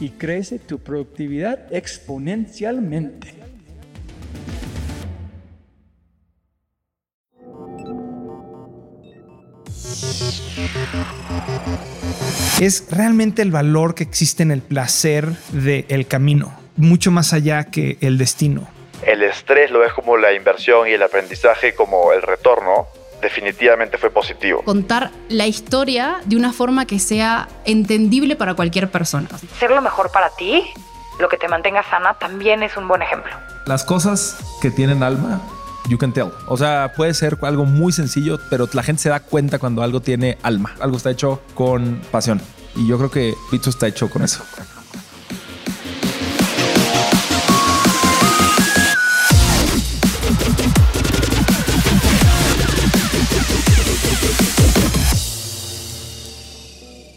y crece tu productividad exponencialmente. Es realmente el valor que existe en el placer del camino, mucho más allá que el destino el estrés lo ves como la inversión y el aprendizaje como el retorno, definitivamente fue positivo. Contar la historia de una forma que sea entendible para cualquier persona. Ser lo mejor para ti, lo que te mantenga sana, también es un buen ejemplo. Las cosas que tienen alma, you can tell. O sea, puede ser algo muy sencillo, pero la gente se da cuenta cuando algo tiene alma. Algo está hecho con pasión. Y yo creo que Pizzo está hecho con eso.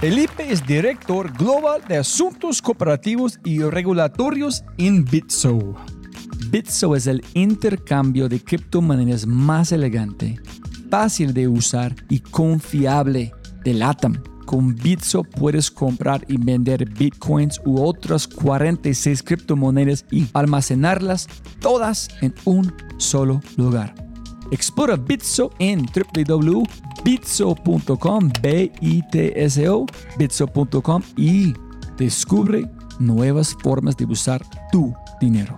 Felipe es director global de asuntos cooperativos y regulatorios en Bitso. Bitso es el intercambio de criptomonedas más elegante, fácil de usar y confiable de LATAM. Con Bitso puedes comprar y vender bitcoins u otras 46 criptomonedas y almacenarlas todas en un solo lugar. Explora Bitso en www.bitso.com, b i t s o bitso.com y descubre nuevas formas de usar tu dinero.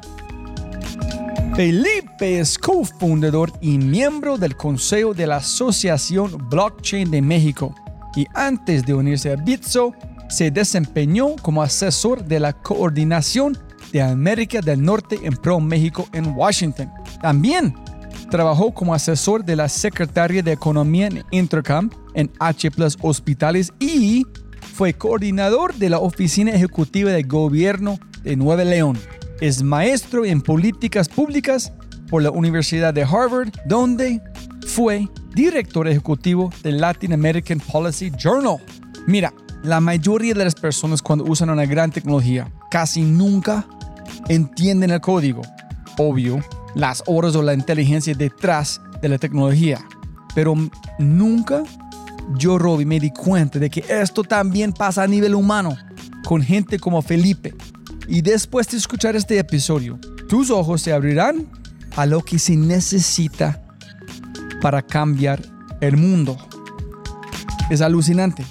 Felipe es cofundador y miembro del Consejo de la Asociación Blockchain de México y antes de unirse a Bitso se desempeñó como asesor de la coordinación de América del Norte en Pro México en Washington. También Trabajó como asesor de la Secretaria de Economía en Intercam en H Plus Hospitales y fue coordinador de la Oficina Ejecutiva de Gobierno de Nueva León. Es maestro en políticas públicas por la Universidad de Harvard, donde fue director ejecutivo del Latin American Policy Journal. Mira, la mayoría de las personas cuando usan una gran tecnología casi nunca entienden el código. Obvio, las horas o la inteligencia detrás de la tecnología. Pero nunca yo, Robbie, me di cuenta de que esto también pasa a nivel humano con gente como Felipe. Y después de escuchar este episodio, tus ojos se abrirán a lo que se necesita para cambiar el mundo. Es alucinante.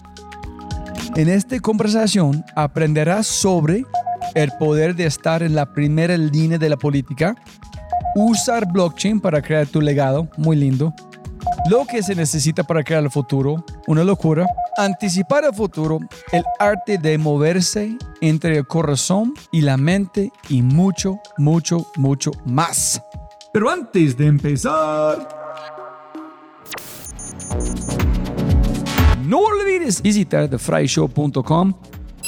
En esta conversación aprenderás sobre el poder de estar en la primera línea de la política, usar blockchain para crear tu legado, muy lindo, lo que se necesita para crear el futuro, una locura, anticipar el futuro, el arte de moverse entre el corazón y la mente y mucho, mucho, mucho más. Pero antes de empezar, no olvides visitar thefryshow.com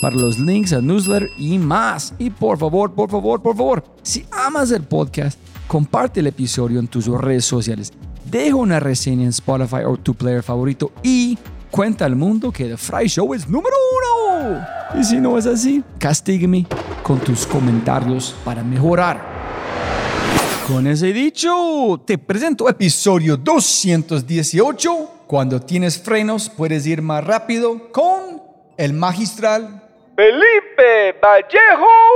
para los links al newsletter y más. Y por favor, por favor, por favor, si amas el podcast, comparte el episodio en tus redes sociales. Deja una reseña en Spotify o tu player favorito y cuenta al mundo que The Fry Show es número uno. Y si no es así, castígueme con tus comentarios para mejorar. Con ese dicho, te presento episodio 218. Cuando tienes frenos, puedes ir más rápido con el magistral Felipe Vallejo.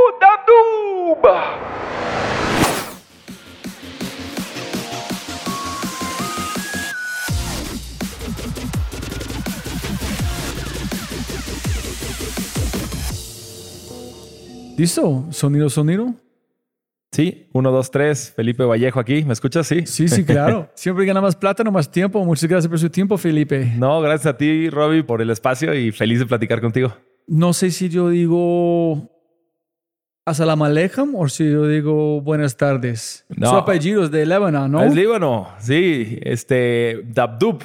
¿Listo? ¿Sonido, sonido? Sí, uno, dos, tres. Felipe Vallejo aquí. ¿Me escuchas? Sí. Sí, sí, claro. Siempre gana más plata, no más tiempo. Muchas gracias por su tiempo, Felipe. No, gracias a ti, Robbie, por el espacio y feliz de platicar contigo. No sé si yo digo Asalam Alejam o si yo digo buenas tardes. No. Su apellido es de Líbano, ¿no? Es Líbano, sí. Este, Dabdub,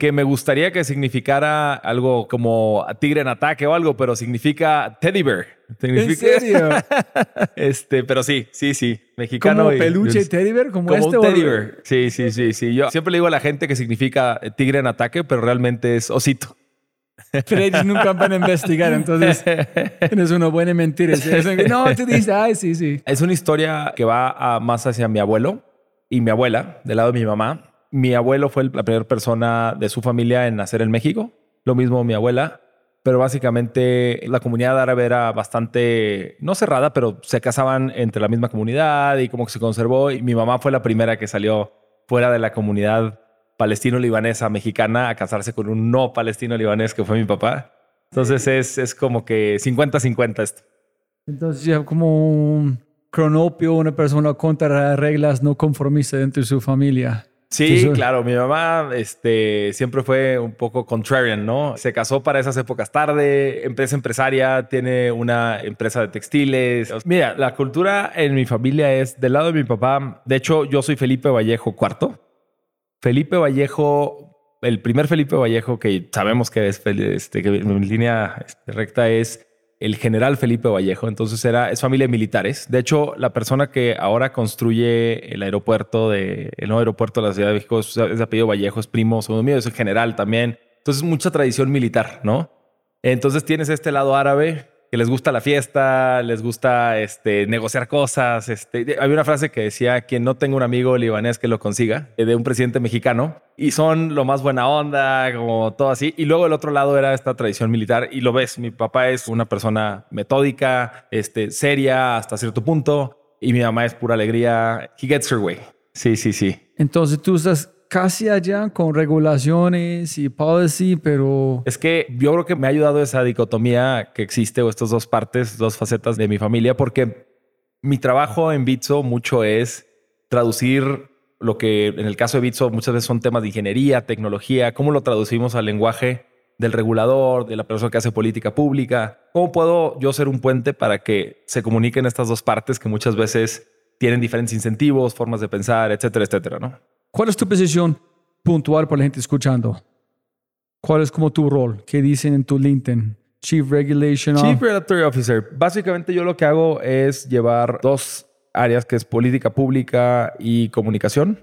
que me gustaría que significara algo como tigre en ataque o algo, pero significa teddy bear. ¿En serio? Este, pero sí, sí, sí. Mexicano. ¿Como y- peluche teddy bear? ¿Como, Como este? un teddy bear. Sí, sí, sí, sí. Yo siempre le digo a la gente que significa tigre en ataque, pero realmente es osito. Pero ellos nunca van a investigar, entonces es una buena mentira. Es- es- No, tú dices, ay, sí, sí. Es una historia que va a- más hacia mi abuelo y mi abuela, del lado de mi mamá. Mi abuelo fue la primera persona de su familia en nacer en México. Lo mismo mi abuela. Pero básicamente la comunidad árabe era bastante, no cerrada, pero se casaban entre la misma comunidad y como que se conservó. Y mi mamá fue la primera que salió fuera de la comunidad palestino-libanesa mexicana a casarse con un no palestino-libanés que fue mi papá. Entonces es, es como que 50-50 esto. Entonces ya como un cronopio, una persona contra reglas no conformista dentro de su familia. Sí, claro. Mi mamá este, siempre fue un poco contrarian, ¿no? Se casó para esas épocas tarde, empresa empresaria, tiene una empresa de textiles. Mira, la cultura en mi familia es del lado de mi papá. De hecho, yo soy Felipe Vallejo IV. Felipe Vallejo, el primer Felipe Vallejo que sabemos que es este, que en línea este, recta es el general Felipe Vallejo. Entonces era, es familia de militares. De hecho, la persona que ahora construye el aeropuerto de, el nuevo aeropuerto de la Ciudad de México es, de apellido Vallejo, es primo segundo mío, es el general también. Entonces, mucha tradición militar, ¿no? Entonces tienes este lado árabe que les gusta la fiesta, les gusta este, negociar cosas. Este, había una frase que decía, quien no tenga un amigo libanés que lo consiga, eh, de un presidente mexicano, y son lo más buena onda, como todo así. Y luego el otro lado era esta tradición militar, y lo ves, mi papá es una persona metódica, este, seria hasta cierto punto, y mi mamá es pura alegría. He gets her way. Sí, sí, sí. Entonces tú estás casi allá con regulaciones y policy, pero Es que yo creo que me ha ayudado esa dicotomía que existe o estas dos partes, dos facetas de mi familia, porque mi trabajo en Bitso mucho es traducir lo que en el caso de Bitso muchas veces son temas de ingeniería, tecnología, cómo lo traducimos al lenguaje del regulador, de la persona que hace política pública. ¿Cómo puedo yo ser un puente para que se comuniquen estas dos partes que muchas veces tienen diferentes incentivos, formas de pensar, etcétera, etcétera, ¿no? ¿Cuál es tu posición puntual para la gente escuchando? ¿Cuál es como tu rol? ¿Qué dicen en tu LinkedIn? Chief Regulation Chief Officer. Regulatory Officer. Básicamente yo lo que hago es llevar dos áreas que es política pública y comunicación.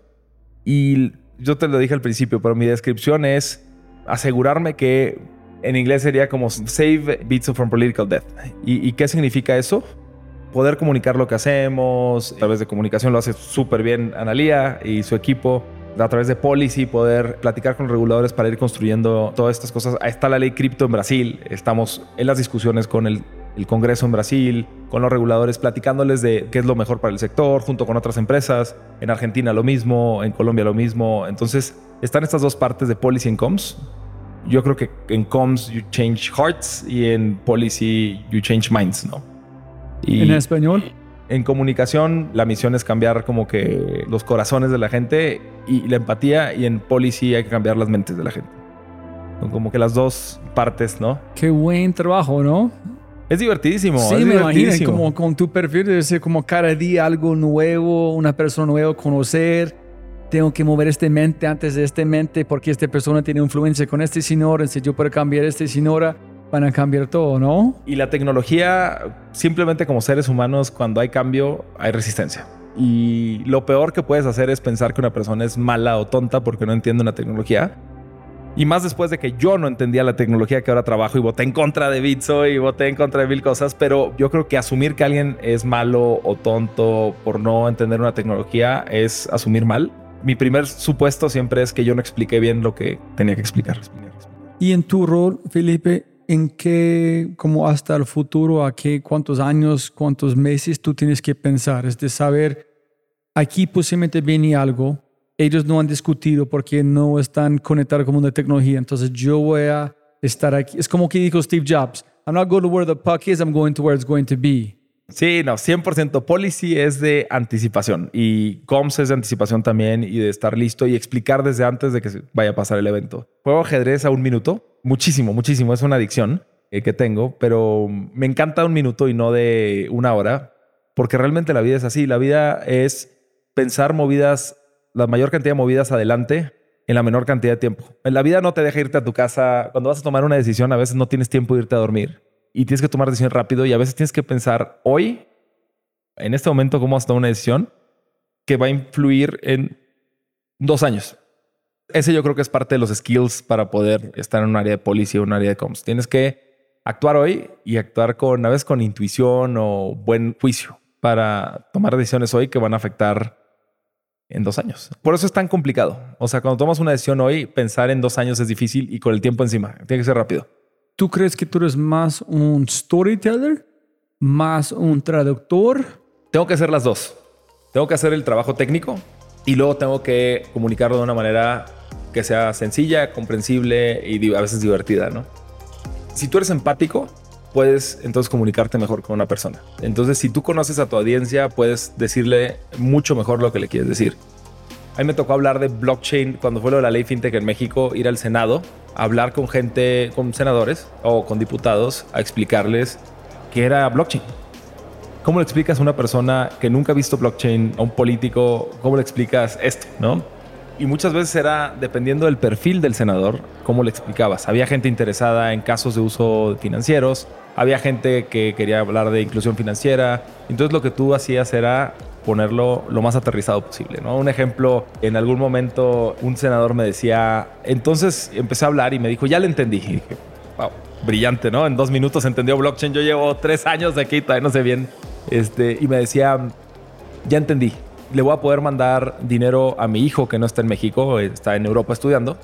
Y yo te lo dije al principio, pero mi descripción es asegurarme que en inglés sería como save Bitso from political death. ¿Y, y qué significa eso? Poder comunicar lo que hacemos, a través de comunicación lo hace súper bien Analia y su equipo, a través de policy, poder platicar con los reguladores para ir construyendo todas estas cosas. Ahí está la ley cripto en Brasil, estamos en las discusiones con el, el Congreso en Brasil, con los reguladores, platicándoles de qué es lo mejor para el sector, junto con otras empresas. En Argentina lo mismo, en Colombia lo mismo. Entonces, están estas dos partes de policy and comms Yo creo que en comms you change hearts y en policy you change minds, ¿no? Y ¿En español? en comunicación la misión es cambiar como que los corazones de la gente y la empatía y en policy hay que cambiar las mentes de la gente. Son como que las dos partes, ¿no? Qué buen trabajo, ¿no? Es divertidísimo. Sí, es me imagino. divertidísimo. Como con tu perfil debe ser como cada día algo nuevo, una persona nueva conocer. Tengo que mover esta mente antes de esta mente porque esta persona tiene influencia con este señor. Si yo puedo cambiar este señora, van a cambiar todo, ¿no? Y la tecnología, simplemente como seres humanos, cuando hay cambio, hay resistencia. Y lo peor que puedes hacer es pensar que una persona es mala o tonta porque no entiende una tecnología. Y más después de que yo no entendía la tecnología que ahora trabajo y voté en contra de Bitso y voté en contra de mil cosas, pero yo creo que asumir que alguien es malo o tonto por no entender una tecnología es asumir mal. Mi primer supuesto siempre es que yo no expliqué bien lo que tenía que explicar. Y en tu rol, Felipe, ¿en qué, como hasta el futuro, a qué, cuántos años, cuántos meses tú tienes que pensar? Es de saber, aquí posiblemente viene algo, ellos no han discutido porque no están conectados con una tecnología, entonces yo voy a estar aquí. Es como que dijo Steve Jobs, I'm not going to where the puck is, I'm going to where it's going to be. Sí, no, 100%. Policy es de anticipación y comms es de anticipación también y de estar listo y explicar desde antes de que vaya a pasar el evento. Juego ajedrez a un minuto, muchísimo, muchísimo. Es una adicción eh, que tengo, pero me encanta un minuto y no de una hora, porque realmente la vida es así. La vida es pensar movidas, la mayor cantidad de movidas adelante en la menor cantidad de tiempo. En la vida no te deja irte a tu casa. Cuando vas a tomar una decisión, a veces no tienes tiempo de irte a dormir y tienes que tomar decisiones rápido y a veces tienes que pensar hoy, en este momento, cómo vas a tomar una decisión que va a influir en dos años. Ese yo creo que es parte de los skills para poder estar en un área de policía o un área de comms. Tienes que actuar hoy y actuar con, a veces con intuición o buen juicio para tomar decisiones hoy que van a afectar en dos años. Por eso es tan complicado. O sea, cuando tomas una decisión hoy, pensar en dos años es difícil y con el tiempo encima. Tiene que ser rápido. ¿Tú crees que tú eres más un storyteller, más un traductor? Tengo que hacer las dos. Tengo que hacer el trabajo técnico y luego tengo que comunicarlo de una manera que sea sencilla, comprensible y a veces divertida, ¿no? Si tú eres empático, puedes entonces comunicarte mejor con una persona. Entonces, si tú conoces a tu audiencia, puedes decirle mucho mejor lo que le quieres decir. A mí me tocó hablar de blockchain cuando fue lo de la ley fintech en México, ir al Senado, hablar con gente, con senadores o con diputados, a explicarles qué era blockchain. ¿Cómo le explicas a una persona que nunca ha visto blockchain, a un político, cómo le explicas esto, no? Y muchas veces era dependiendo del perfil del senador, cómo le explicabas. Había gente interesada en casos de uso financieros, había gente que quería hablar de inclusión financiera. Entonces lo que tú hacías era ponerlo lo más aterrizado posible, ¿no? Un ejemplo, en algún momento un senador me decía, entonces empecé a hablar y me dijo, ya le entendí. Y dije, wow, brillante, ¿no? En dos minutos entendió blockchain. Yo llevo tres años de aquí, todavía no sé bien. Este, y me decía, ya entendí. Le voy a poder mandar dinero a mi hijo que no está en México, está en Europa estudiando.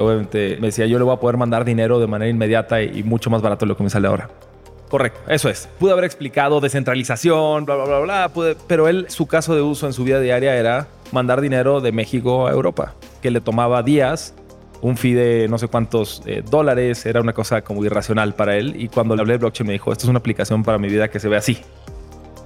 Obviamente me decía, yo le voy a poder mandar dinero de manera inmediata y mucho más barato de lo que me sale ahora. Correcto, eso es. Pude haber explicado descentralización, bla, bla, bla, bla, pude- pero él, su caso de uso en su vida diaria era mandar dinero de México a Europa, que le tomaba días, un fee de no sé cuántos eh, dólares, era una cosa como irracional para él. Y cuando le hablé de blockchain me dijo, esto es una aplicación para mi vida que se ve así.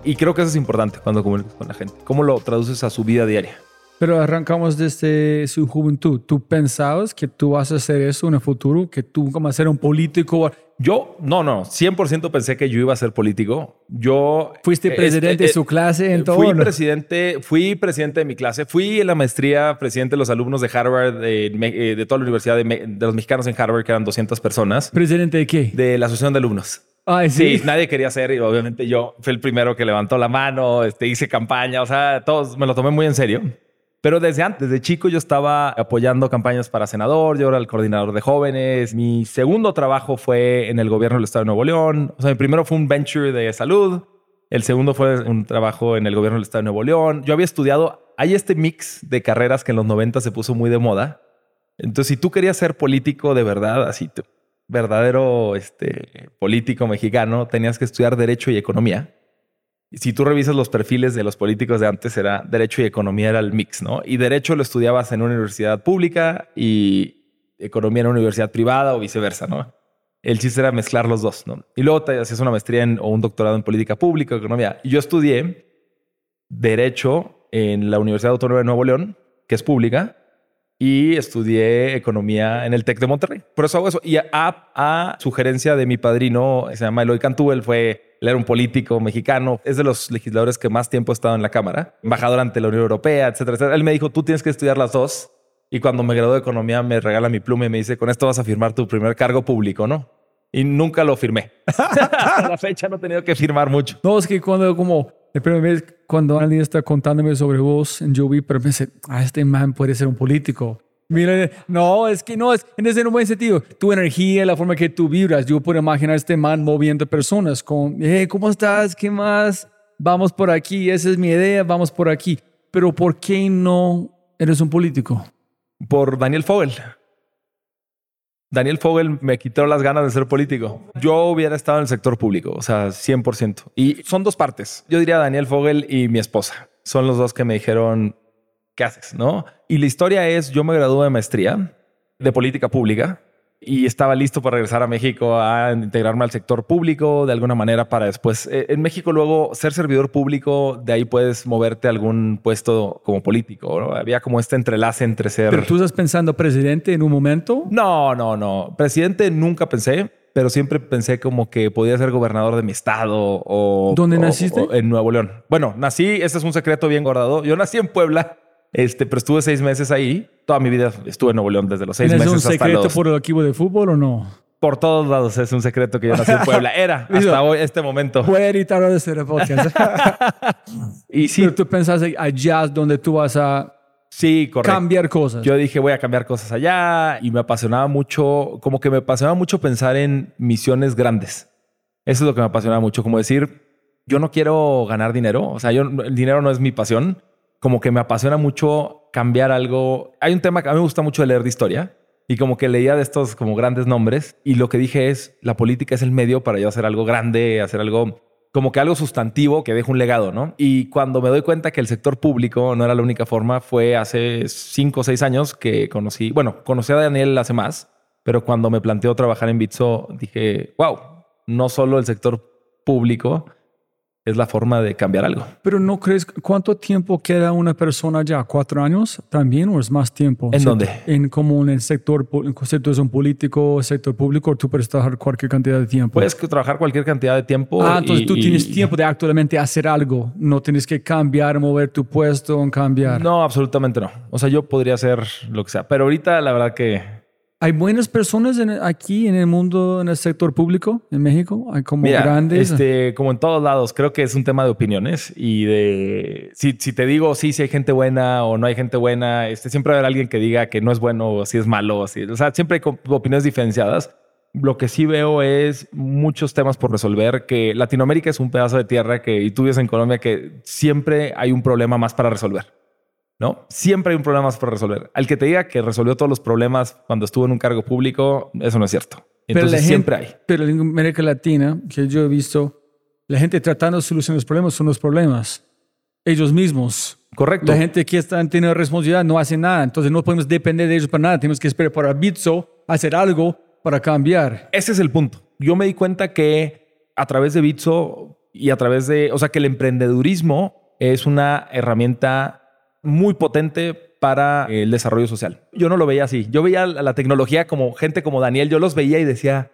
Y creo que eso es importante cuando comunicas con la gente. ¿Cómo lo traduces a su vida diaria? Pero arrancamos desde su juventud. ¿Tú pensabas que tú vas a hacer eso en el futuro? ¿Que tú como a ser un político? Yo, no, no, 100% pensé que yo iba a ser político. Yo... ¿Fuiste eh, presidente eh, de su clase en todo? Fui presidente, fui presidente de mi clase, fui en la maestría presidente de los alumnos de Harvard, de, eh, de toda la universidad de, de los mexicanos en Harvard, que eran 200 personas, ¿Presidente de qué? de la asociación de alumnos. Ay, Sí, sí. nadie quería ser y obviamente yo fui el primero que levantó la mano, este, hice campaña, o sea, todos me lo tomé muy en serio. Pero desde antes, desde chico yo estaba apoyando campañas para senador, yo era el coordinador de jóvenes. Mi segundo trabajo fue en el gobierno del Estado de Nuevo León. O sea, mi primero fue un venture de salud. El segundo fue un trabajo en el gobierno del Estado de Nuevo León. Yo había estudiado, hay este mix de carreras que en los 90 se puso muy de moda. Entonces, si tú querías ser político de verdad, así, verdadero este, político mexicano, tenías que estudiar Derecho y Economía. Si tú revisas los perfiles de los políticos de antes, era Derecho y Economía era el mix, ¿no? Y Derecho lo estudiabas en una universidad pública y economía en una universidad privada o viceversa, ¿no? El chiste era mezclar los dos, ¿no? Y luego te hacías una maestría o un doctorado en política pública, economía. Y yo estudié Derecho en la Universidad Autónoma de Nuevo León, que es pública, y estudié economía en el TEC de Monterrey. Por eso hago eso. Y a, a sugerencia de mi padrino, se llama Eloy Cantú, él fue, él era un político mexicano, es de los legisladores que más tiempo ha estado en la Cámara, embajador ante la Unión Europea, etcétera, etcétera. Él me dijo, tú tienes que estudiar las dos. Y cuando me gradué de economía, me regala mi pluma y me dice, con esto vas a firmar tu primer cargo público, ¿no? Y nunca lo firmé. Hasta la fecha no he tenido que firmar mucho. No, es que cuando como la primera vez cuando alguien está contándome sobre vos en Jovi, pero pensé, ah, este man puede ser un político. Mira, no, es que no, es en ese buen sentido. Tu energía, la forma que tú vibras. Yo puedo imaginar a este man moviendo personas con, hey, ¿cómo estás? ¿Qué más? Vamos por aquí, esa es mi idea, vamos por aquí. Pero ¿por qué no eres un político? Por Daniel Fogel. Daniel Fogel me quitó las ganas de ser político. Yo hubiera estado en el sector público, o sea, 100%. Y son dos partes. Yo diría Daniel Fogel y mi esposa. Son los dos que me dijeron, ¿qué haces? ¿No? Y la historia es, yo me gradué de maestría de política pública y estaba listo para regresar a México a integrarme al sector público de alguna manera para después. eh, En México luego ser servidor público, de ahí puedes moverte a algún puesto como político. ¿no? Había como este entrelace entre ser... Pero tú estás pensando presidente en un momento. No, no, no. Presidente nunca pensé, pero siempre pensé como que podía ser gobernador de mi estado o... ¿Dónde o- naciste? o en Nuevo León. Bueno, nací, este es un secreto bien guardado. Yo nací en Puebla, este, pero estuve seis meses ahí. Toda mi vida estuve en Nuevo León desde los seis ¿Es meses un hasta secreto los... por el equipo de fútbol o no? Por todos lados es un secreto que yo nací en Puebla. Era hasta hoy, este momento. Voy a editar ahora este podcast. Y sí, Pero tú pensás allá es donde tú vas a sí, correcto. cambiar cosas. Yo dije, voy a cambiar cosas allá y me apasionaba mucho, como que me apasionaba mucho pensar en misiones grandes. Eso es lo que me apasionaba mucho, como decir, yo no quiero ganar dinero, o sea, yo, el dinero no es mi pasión, como que me apasiona mucho cambiar algo. Hay un tema que a mí me gusta mucho leer de historia y como que leía de estos como grandes nombres y lo que dije es, la política es el medio para yo hacer algo grande, hacer algo como que algo sustantivo que deje un legado, ¿no? Y cuando me doy cuenta que el sector público no era la única forma, fue hace cinco o seis años que conocí, bueno, conocí a Daniel hace más, pero cuando me planteó trabajar en Bitso, dije, wow, no solo el sector público es la forma de cambiar algo. Pero no crees, ¿cuánto tiempo queda una persona ya? ¿Cuatro años también o es más tiempo? ¿En Sí, dónde? En como en el sector, en un político, sector público, tú puedes trabajar cualquier cantidad de tiempo. Puedes trabajar cualquier cantidad de tiempo. ah, entonces y- tú y- tienes tiempo de actualmente hacer algo. No tienes que cambiar, mover tu puesto, cambiar. No, absolutamente no. O sea, yo podría hacer lo que sea, pero ahorita la verdad que ¿Hay buenas personas en- aquí en el mundo, en el sector público, en México? ¿Hay como Mira, grandes? este, como en todos lados, creo que es un tema de opiniones y de si, si te digo sí, si hay gente buena o no hay gente buena, este, siempre va a haber alguien que diga que no es bueno o si es malo. O, así. o sea, siempre hay opiniones diferenciadas. Lo que sí veo es muchos temas por resolver, que Latinoamérica es un pedazo de tierra que, y tú vives en Colombia, que siempre hay un problema más para resolver. ¿No? Siempre hay un problema más para resolver. Al que te diga que resolvió todos los problemas cuando estuvo en un cargo público, eso no es cierto. Pero Entonces la siempre gente- hay. Pero en América Latina, que yo he visto, la gente tratando de solucionar los problemas son los problemas. Ellos mismos. Correcto. La gente que está, tiene responsabilidad no hace nada. Entonces no podemos depender de ellos para nada. Tenemos que esperar para Bitso hacer algo para cambiar. Ese es el punto. Yo me di cuenta que a través de Bitso y a través de, o sea, que el emprendedurismo es una herramienta muy potente para el desarrollo social. Yo no lo veía así. Yo veía la la tecnología como gente como Daniel. Yo los veía y decía,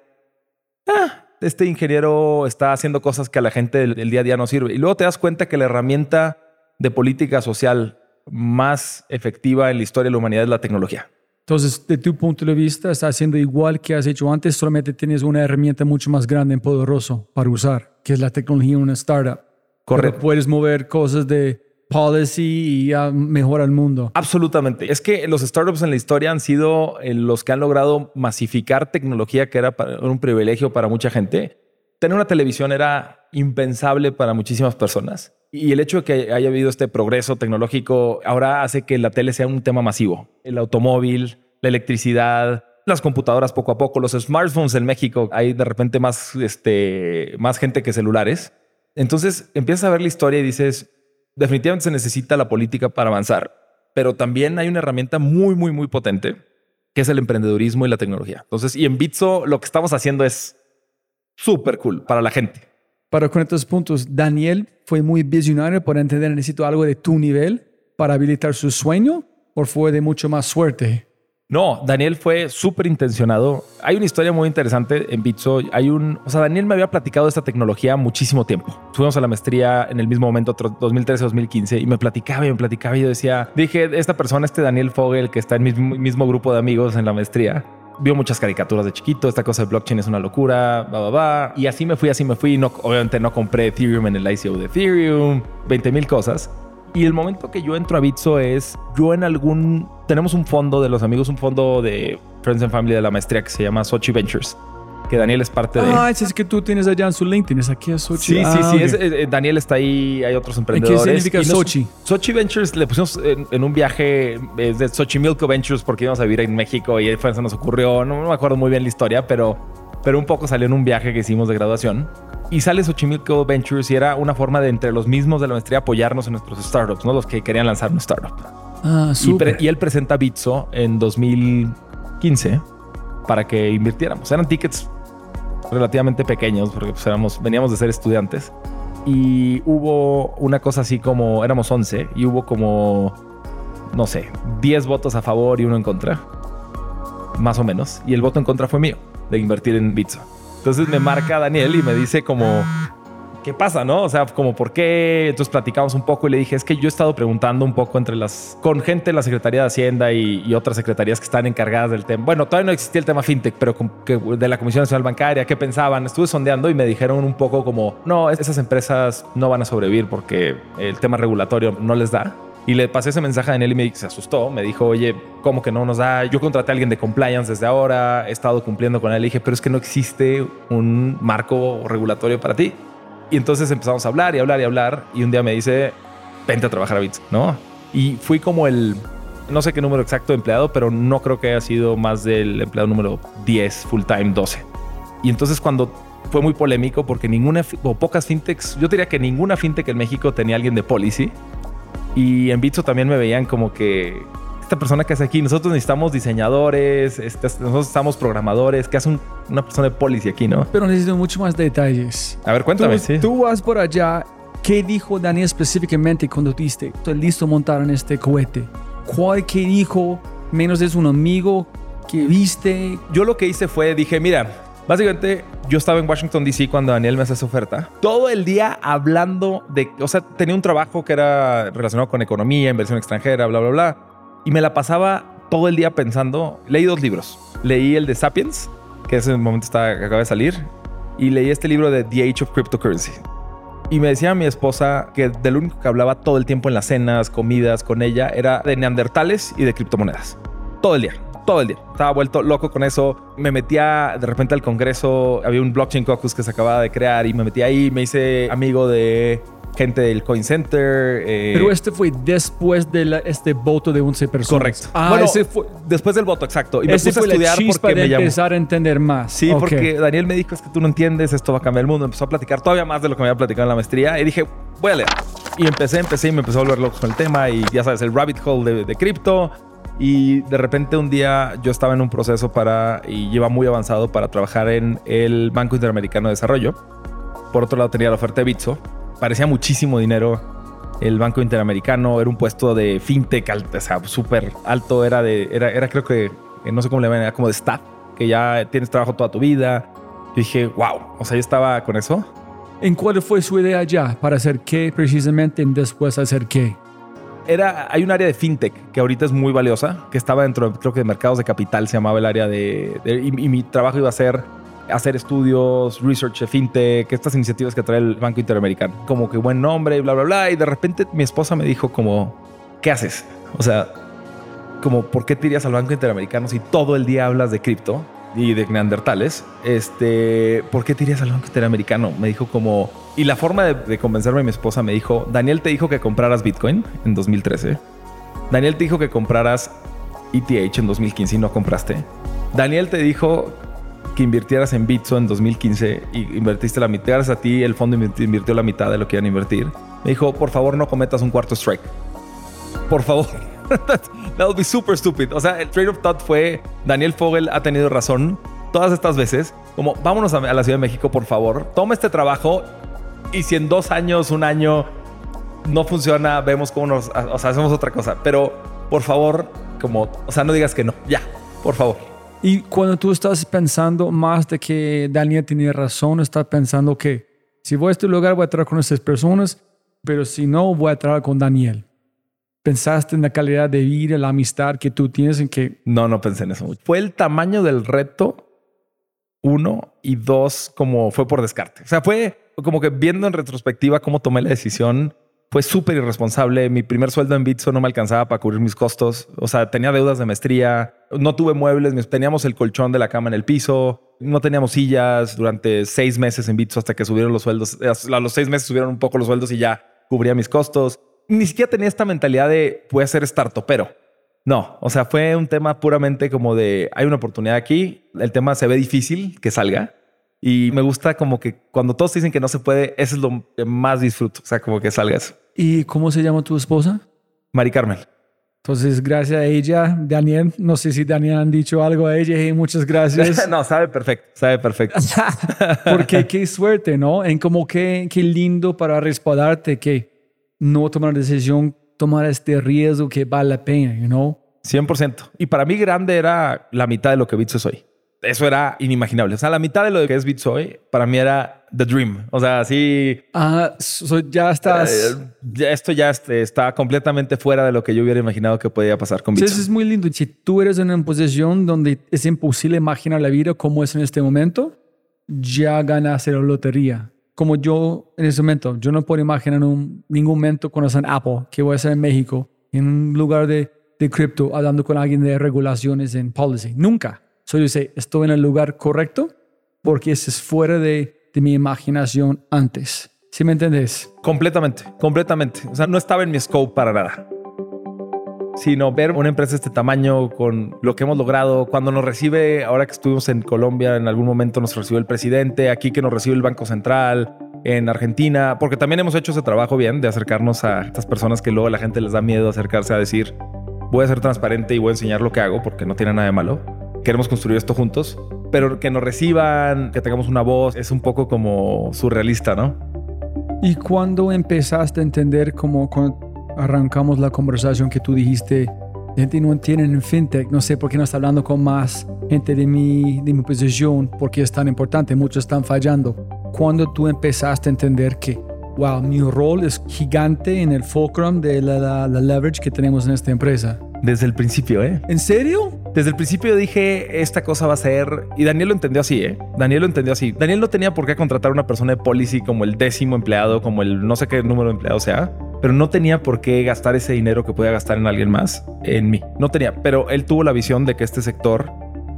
ah, este ingeniero está haciendo cosas que a la gente del, del día a día no sirve. Y luego te das cuenta que la herramienta de política social más efectiva en la historia de la humanidad es la tecnología. Entonces, de tu punto de vista, está haciendo igual que has hecho antes, solamente tienes una herramienta mucho más grande y poderoso para usar, que es la tecnología en una startup. Correcto. Pero puedes mover cosas de policy y ya mejora el mundo. Absolutamente. Es que los startups en la historia han sido eh, los que han logrado masificar tecnología que era un privilegio para mucha gente. Tener una televisión era impensable para muchísimas personas. Y el hecho de que haya habido este progreso tecnológico ahora hace que la tele sea un tema masivo. El automóvil, la electricidad, las computadoras poco a poco, los smartphones en México, hay de repente más, este, más gente que celulares. Entonces empiezas a ver la historia y dices, definitivamente se necesita la política para avanzar, pero también hay una herramienta muy, muy, muy potente que es el emprendedurismo y la tecnología. Entonces, y en Bitso lo que estamos haciendo es súper cool para la gente. Para con estos puntos, Daniel fue muy visionario por entender, necesito algo de tu nivel para habilitar su sueño o fue de mucho más suerte? No, Daniel fue súper intencionado. Hay una historia muy interesante en Bitso. Hay un, o sea, Daniel me había platicado de esta tecnología muchísimo tiempo. Fuimos a la maestría en el mismo momento, 2013-2015, y me platicaba y me platicaba y yo decía, dije, esta persona, este Daniel Fogel, que está en mi mismo grupo de amigos en la maestría, vio muchas caricaturas de chiquito, esta cosa de blockchain es una locura, va, va, va. Y así me fui, así me fui. No, obviamente no compré Ethereum en el ICO de Ethereum, 20 mil cosas. Y el momento que yo entro a Bitso es, yo en algún, tenemos un fondo de los amigos, un fondo de Friends and Family de la maestría que se llama Sochi Ventures, que Daniel es parte de. Ah, ese es que tú tienes allá en su LinkedIn, es aquí a Sochi. Sí, Ah, sí, sí, ok. es- eh, Daniel está ahí, hay otros ¿Y emprendedores. qué significa nos- Sochi? Sochi Ventures le pusimos en, en un viaje es de Xochimilco Ventures porque íbamos a vivir en México y ahí fue, se nos ocurrió, no, no me acuerdo muy bien la historia, pero, pero un poco salió en un viaje que hicimos de graduación. Y sale Xochimilco Ventures y era una forma de entre los mismos de la maestría apoyarnos en nuestros startups, ¿no? Los que querían lanzar un startup. Ah, y él presenta Bitso en 2015 para que invirtiéramos. Eran tickets relativamente pequeños porque pues, éramos, veníamos de ser estudiantes. Y hubo una cosa así como, éramos 11 y hubo como, no sé, 10 votos a favor y uno en contra. Más o menos. Y el voto en contra fue mío, de invertir en Bitso. Entonces me marca Daniel y me dice como, ¿qué pasa, no? O sea, como por qué. Entonces platicamos un poco y le dije, es que yo he estado preguntando un poco entre las, con gente de la Secretaría de Hacienda y, y otras secretarías que están encargadas del tema. Bueno, todavía no existía el tema fintech, pero con- que- de la Comisión Nacional Bancaria, ¿qué pensaban? Estuve sondeando y me dijeron un poco como, no, esas empresas no van a sobrevivir porque el tema regulatorio no les da. Y le pasé ese mensaje a Daniel y me se asustó. Me dijo, oye, ¿cómo que no nos da? Yo contraté a alguien de compliance desde ahora, he estado cumpliendo con él. Le dije, pero es que no existe un marco regulatorio para ti. Y entonces empezamos a hablar y hablar y hablar. Y un día me dice, vente a trabajar a Bits, ¿no? Y fui como el, no sé qué número exacto de empleado, pero no creo que haya sido más del empleado número 10, full time 12. Y entonces cuando fue muy polémico porque ninguna o pocas fintechs, yo diría que ninguna fintech en México tenía alguien de policy. Y en Bitso también me veían como que esta persona que hace aquí, nosotros necesitamos diseñadores, este, nosotros necesitamos programadores, que hace un- una persona de policy aquí, ¿no? Pero necesito mucho más detalles. A ver, cuéntame. Tú, sí. tú vas por allá. ¿Qué dijo Daniel específicamente cuando diste? Estoy listo montar en este cohete. ¿Cuál que dijo? Menos es un amigo que viste. yo lo que hice fue, dije, mira, básicamente yo estaba en Washington, D.C. cuando Daniel me hace esa oferta. Todo el día hablando de, o sea, tenía un trabajo que era relacionado con economía, inversión extranjera, bla, bla, bla. Y me la pasaba todo el día pensando, leí dos libros. Leí el de Sapiens, que ese momento está, que acaba de salir, y leí este libro de The Age of Cryptocurrency. Y me decía mi esposa que de lo único que hablaba todo el tiempo en las cenas, comidas con ella, era de neandertales y de criptomonedas. Todo el día, todo el día. Estaba vuelto loco con eso. Me metía de repente al Congreso, había un blockchain caucus que se acababa de crear y me metí ahí, me hice amigo de gente del Coin Center. eh, Pero este fue después de la- este voto de 11 personas. correcto. Ah, bueno, ese fue, después del voto, exacto. Y me puse a estudiar porque de me llamó. empezar a entender más. Sí, Ok. porque Daniel me dijo, es que tú no entiendes, esto va a cambiar el mundo. Empezó a platicar todavía más de lo que me había platicado en la maestría y dije, voy a leer. Y empecé, empecé y me empezó a volver loco con el tema y ya sabes, el rabbit hole de, de cripto. Y de repente un día yo estaba en un proceso para, y lleva muy avanzado para trabajar en el Banco Interamericano de Desarrollo. Por otro lado tenía la oferta de Bitso. Parecía muchísimo dinero el Banco Interamericano. Era un puesto de fintech, o sea, súper alto. Era de, era, era creo que, eh, no sé cómo le llaman, era como de staff, que ya tienes trabajo toda tu vida. Dije, wow, o sea, yo estaba con eso. ¿En cuál fue su idea ya? ¿Para hacer qué precisamente y después hacer qué? Era, hay un área de fintech que ahorita es muy valiosa, que estaba dentro, creo que de mercados de capital se llamaba el área de, y, y mi trabajo iba a ser hacer estudios, research de fintech, estas iniciativas que trae el Banco Interamericano. Como que buen nombre, bla, bla, bla. Y de repente mi esposa me dijo como, ¿qué haces? O sea, como, ¿por qué te irías al Banco Interamericano si todo el día hablas de cripto y de neandertales? Este, ¿por qué te irías al Banco Interamericano? Me dijo como, y la forma de, convencerme a mi esposa me dijo, Daniel te dijo que compraras Bitcoin en 2013. Daniel te dijo que compraras ETH en 2015 y no compraste. Daniel te dijo que invirtieras en Bitso en 2015 y invertiste la mitad. A ti, el fondo invirti- invirtió la mitad de lo que iban a invertir. Me dijo, por favor, no cometas un cuarto strike. Por favor. that would be super stupid. O sea, el trade of thought fue Daniel Fogel ha tenido razón todas estas veces. Como vámonos a, a la Ciudad de México, por favor. Toma este trabajo y si en dos años, un año no funciona, vemos cómo nos, o sea, hacemos otra cosa. Pero por favor, como, o sea, no digas que no. Ya, por favor. Y cuando tú estás pensando más de que Daniel tenía razón, estás pensando que si voy a este lugar voy a trabajar con estas personas, pero si no, voy a trabajar con Daniel. ¿Pensaste en la calidad de vida, la amistad que tú tienes en que... No, no pensé en eso. Fue el tamaño del reto, uno, y dos, como fue por descarte. O sea, fue como que viendo en retrospectiva cómo tomé la decisión, fue súper irresponsable. Mi primer sueldo en Bitso no me alcanzaba para cubrir mis costos. O sea, tenía deudas de maestría, no tuve muebles, teníamos el colchón de la cama en el piso, no teníamos sillas durante seis meses en Bitso hasta que subieron los sueldos. A los seis meses subieron un poco los sueldos y ya cubría mis costos. Ni siquiera tenía esta mentalidad de voy a ser pero No, o sea, fue un tema puramente como de hay una oportunidad aquí, el tema se ve difícil que salga y me gusta como que cuando todos dicen que no se puede, eso es lo que más disfruto, o sea, como que salga eso. ¿Y cómo se llama tu esposa? Mari Carmen. Entonces, gracias a ella, Daniel, no sé si Daniel han dicho algo a ella y muchas gracias. no, sabe perfecto, sabe perfecto. Porque qué suerte, ¿no? En como que qué lindo para respaldarte que no tomar la decisión, tomar este riesgo que vale la pena, you know? 100%. Y para mí grande era la mitad de lo que Bitso soy. Eso era inimaginable. O sea, la mitad de lo que es Bitso hoy, para mí era the dream. O sea, así... Ah, ya estás... Eh, esto ya este, está completamente fuera de lo que yo hubiera imaginado que podía pasar con Bitso. Eso es muy lindo. Si tú eres en una posición donde es imposible imaginar la vida como es en este momento, ya ganas la lotería como yo en ese momento, yo no puedo imaginar en ningún momento cuando sea en Apple, que voy a estar en México, en un lugar de, de cripto, hablando con alguien de regulaciones en policy. Nunca. Solo yo sé, estoy en el lugar correcto porque ese es fuera de, de mi imaginación antes. ¿Sí me entiendes? Completamente, completamente. O sea, no estaba en mi scope para nada sino ver una empresa de este tamaño con lo que hemos logrado. Cuando nos recibe, ahora que estuvimos en Colombia, en algún momento nos recibió el presidente, aquí que nos recibe el Banco Central, en Argentina, porque también hemos hecho ese trabajo bien de acercarnos a estas personas que luego la gente les da miedo acercarse a decir, voy a ser transparente y voy a enseñar lo que hago porque no tiene nada de malo. Queremos construir esto juntos, pero que nos reciban, que tengamos una voz, es un poco como surrealista, ¿no? ¿Y cuando empezaste a entender cómo arrancamos la conversación que tú dijiste, gente no entiende en fintech, no sé por qué no está hablando con más gente de mi, de mi posición, porque es tan importante, muchos están fallando. Cuando tú empezaste a entender que, wow, mi rol es gigante en el fulcrum de la, la leverage que tenemos en esta empresa. Desde el principio, ¿eh? ¿En serio? Desde el principio dije, esta cosa va a ser... Y Daniel lo entendió así, ¿eh? Daniel lo entendió así. Daniel no tenía por qué contratar a una persona de policy como el décimo empleado, como el no sé qué número de empleado sea pero no tenía por qué gastar ese dinero que podía gastar en alguien más en mí. No tenía, pero él tuvo la visión de que este sector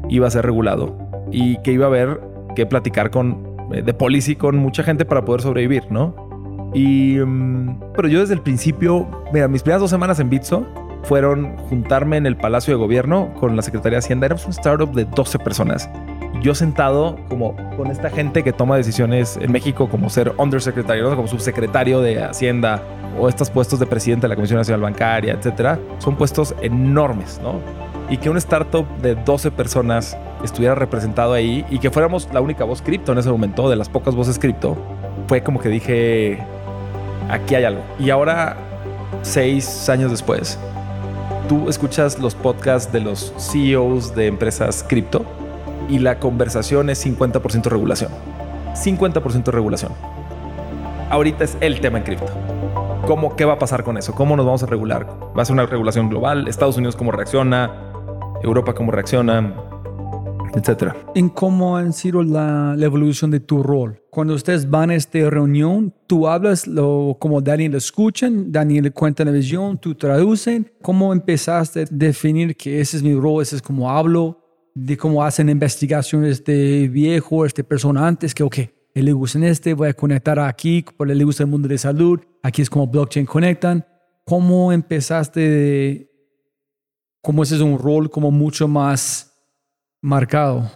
iba a ser regulado y que iba a haber que platicar con eh, de policy con mucha gente para poder sobrevivir, ¿no? Y mm, pero yo desde el principio, mira, mis primeras dos semanas en Bitso fueron juntarme en el Palacio de Gobierno con la Secretaría de Hacienda. Éramos un startup de 12 personas. Yo sentado como con esta gente que toma decisiones en México como ser undersecretario, ¿no? como subsecretario de Hacienda o estos puestos de presidente de la Comisión Nacional Bancaria, etcétera, son puestos enormes, ¿no? Y que un startup de 12 personas estuviera representado ahí y que fuéramos la única voz cripto en ese momento, de las pocas voces cripto, fue como que dije, aquí hay algo. Y ahora, seis años después, tú escuchas los podcasts de los CEOs de empresas cripto y la conversación es 50% regulación. 50% regulación. Ahorita es el tema en cripto. ¿Cómo, ¿Qué va a pasar con eso? ¿Cómo nos vamos a regular? ¿Va a ser una regulación global? ¿Estados Unidos cómo reacciona? ¿Europa cómo reacciona? Etcétera. ¿En cómo ha sido la, evolución de tu rol? Cuando ustedes van a esta reunión, tú hablas lo, como Daniel escuchan, Daniel cuenta la visión, tú traducen. ¿Cómo empezaste a definir que ese es mi rol, ese es como hablo, de cómo hacen investigaciones de viejo, este persona antes, que, ok, él le gusta en este, voy a conectar aquí, por él le gusta el mundo de salud, aquí es como blockchain conectan. ¿Cómo empezaste, cómo ese es un rol como mucho más marcado?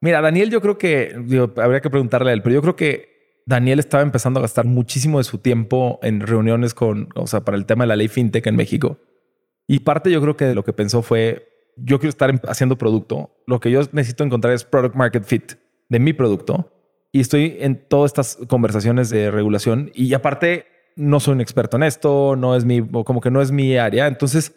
Mira, Daniel yo creo que, habría que preguntarle a él, pero yo creo que Daniel estaba empezando a gastar muchísimo de su tiempo en reuniones con, o sea, para el tema de la ley fintech en México. Y parte yo creo que lo que pensó fue, yo quiero estar haciendo producto, lo que yo necesito encontrar es product market fit de mi producto. Y estoy en todas estas conversaciones de regulación y aparte no soy un experto en esto, no es mi, como que no es mi área. Entonces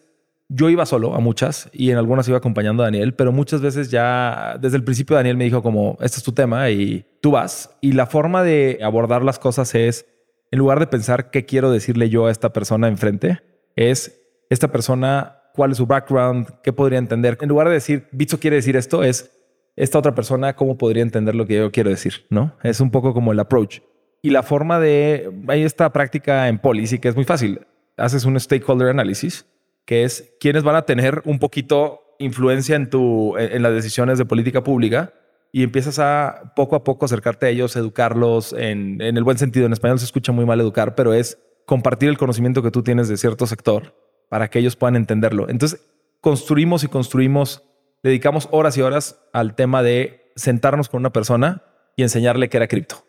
yo iba solo a muchas y en algunas iba acompañando a Daniel, pero muchas veces ya desde el principio Daniel me dijo como, este es tu tema y tú vas. Y la forma de abordar las cosas es, en lugar de pensar qué quiero decirle yo a esta persona enfrente, es esta persona, cuál es su background, qué podría entender. En lugar de decir, Bitso quiere decir esto, es esta otra persona, cómo podría entender lo que yo quiero decir, ¿no? Es un poco como el approach. Y la forma de, hay esta práctica en policy que es muy fácil. Haces un stakeholder analysis que es quienes van a tener un poquito influencia en, tu, en las decisiones de política pública y empiezas a poco a poco acercarte a ellos, educarlos en, en el buen sentido. En español se escucha muy mal educar, pero es compartir el conocimiento que tú tienes de cierto sector para que ellos puedan entenderlo. Entonces, construimos y construimos, dedicamos horas y horas al tema de sentarnos con una persona y enseñarle qué era cripto.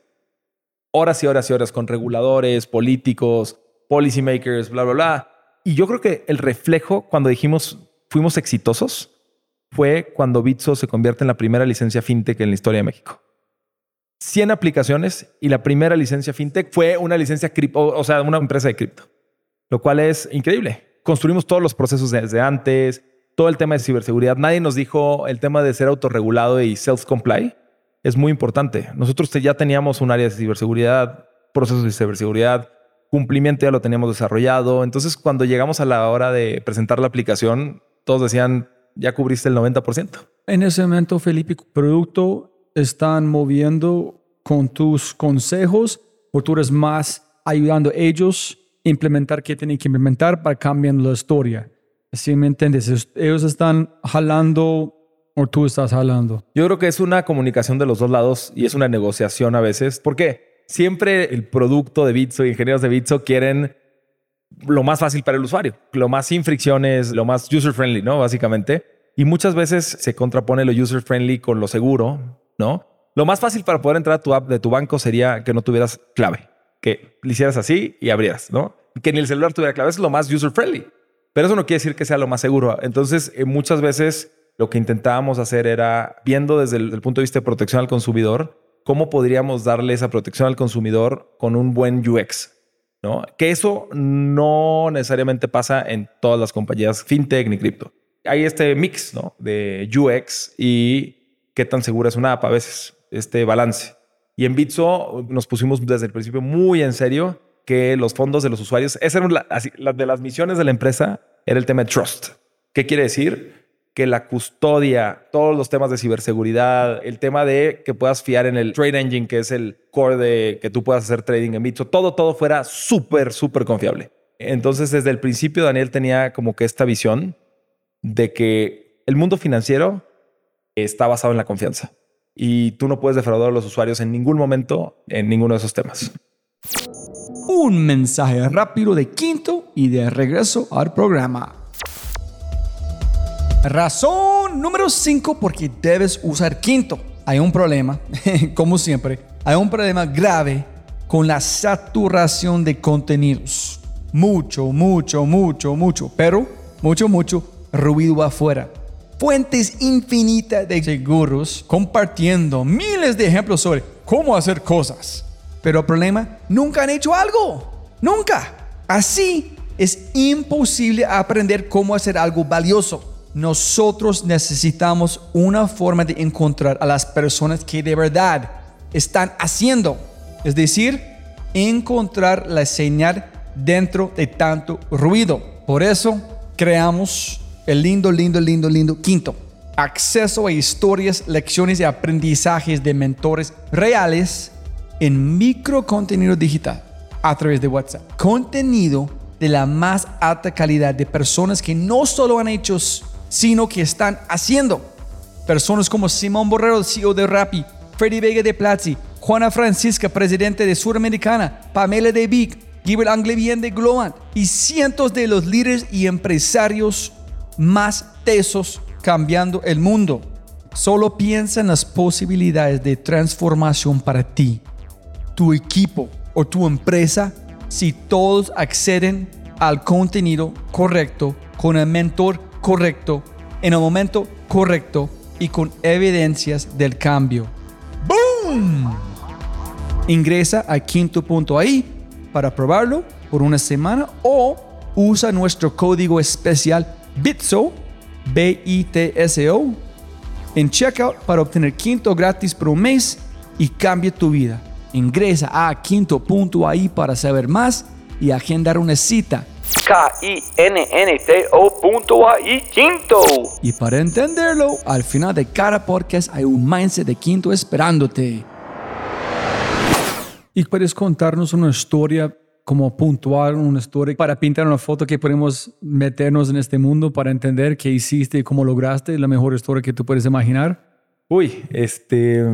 Horas y horas y horas con reguladores, políticos, policymakers, bla, bla, bla y yo creo que el reflejo cuando dijimos fuimos exitosos fue cuando Bitso se convierte en la primera licencia fintech en la historia de México. 100 aplicaciones y la primera licencia fintech fue una licencia cripto, o sea, una empresa de cripto, lo cual es increíble. Construimos todos los procesos desde antes, todo el tema de ciberseguridad. Nadie nos dijo el tema de ser autorregulado y self-comply. Es muy importante. Nosotros ya teníamos un área de ciberseguridad, procesos de ciberseguridad, cumplimiento ya lo teníamos desarrollado. Entonces, cuando llegamos a la hora de presentar la aplicación, todos decían, ya cubriste el 90%. En ese momento, Felipe, producto están moviendo con tus consejos o tú eres más ayudando a ellos a implementar qué tienen que implementar para cambiar la historia. ¿Sí me entiendes? Ellos están jalando o tú estás jalando. Yo creo que es una comunicación de los dos lados y es una negociación a veces. ¿Por qué? Siempre el producto de Bitso ingenieros de Bitso quieren lo más fácil para el usuario, lo más sin fricciones, lo más user friendly, ¿no? Básicamente. Y muchas veces se contrapone lo user friendly con lo seguro, ¿no? Lo más fácil para poder entrar a tu app de tu banco sería que no tuvieras clave, que le hicieras así y abrieras, ¿no? Que ni el celular tuviera clave, es lo más user friendly. Pero eso no quiere decir que sea lo más seguro. Entonces, eh, muchas veces lo que intentábamos hacer era, viendo desde el punto de vista de protección al consumidor, cómo podríamos darle esa protección al consumidor con un buen UX. ¿no? Que eso no necesariamente pasa en todas las compañías fintech ni cripto. Hay este mix ¿no? de UX y qué tan segura es una app a veces, este balance. Y en Bitso nos pusimos desde el principio muy en serio que los fondos de los usuarios, esa era la, de las misiones de la empresa, era el tema de trust. ¿Qué quiere decir? Que la custodia, todos los temas de ciberseguridad, el tema de que puedas fiar en el Trade Engine, que es el core de que tú puedas hacer trading en Bitso, todo, todo fuera súper, súper confiable. Entonces, desde el principio, Daniel tenía como que esta visión de que el mundo financiero está basado en la confianza y tú no puedes defraudar a los usuarios en ningún momento en ninguno de esos temas. Un mensaje rápido de quinto y de regreso al programa. Razón número 5 porque debes usar quinto. Hay un problema, como siempre, hay un problema grave con la saturación de contenidos. Mucho, mucho, mucho, mucho, pero mucho, mucho ruido afuera. Fuentes infinitas de seguros compartiendo miles de ejemplos sobre cómo hacer cosas. Pero el problema, nunca han hecho algo. Nunca. Así es imposible aprender cómo hacer algo valioso nosotros necesitamos una forma de encontrar a las personas que de verdad están haciendo. Es decir, encontrar la señal dentro de tanto ruido. Por eso creamos el lindo, lindo, lindo, lindo quinto. Acceso a historias, lecciones y aprendizajes de mentores reales en micro contenido digital a través de WhatsApp. Contenido de la más alta calidad de personas que no solo han hecho sino que están haciendo. Personas como Simón Borrero, CEO de Rappi, Freddy Vega de Platzi, Juana Francisca, presidente de Suramericana, Pamela de Vic, Gilbert Anglevien de Globant y cientos de los líderes y empresarios más tesos cambiando el mundo. Solo piensa en las posibilidades de transformación para ti, tu equipo o tu empresa si todos acceden al contenido correcto con el mentor correcto, en el momento correcto y con evidencias del cambio. ¡Boom! Ingresa a quinto.ai para probarlo por una semana o usa nuestro código especial BITSO, B-I-T-S-O, en checkout para obtener quinto gratis por un mes y cambie tu vida. Ingresa a quinto.ai para saber más y agendar una cita. K-I-N-N-T-O.ai Quinto. Y para entenderlo, al final de cada podcast hay un mindset de quinto esperándote. ¿Y puedes contarnos una historia, como puntual, una historia, para pintar una foto que podemos meternos en este mundo para entender qué hiciste y cómo lograste la mejor historia que tú puedes imaginar? Uy, este.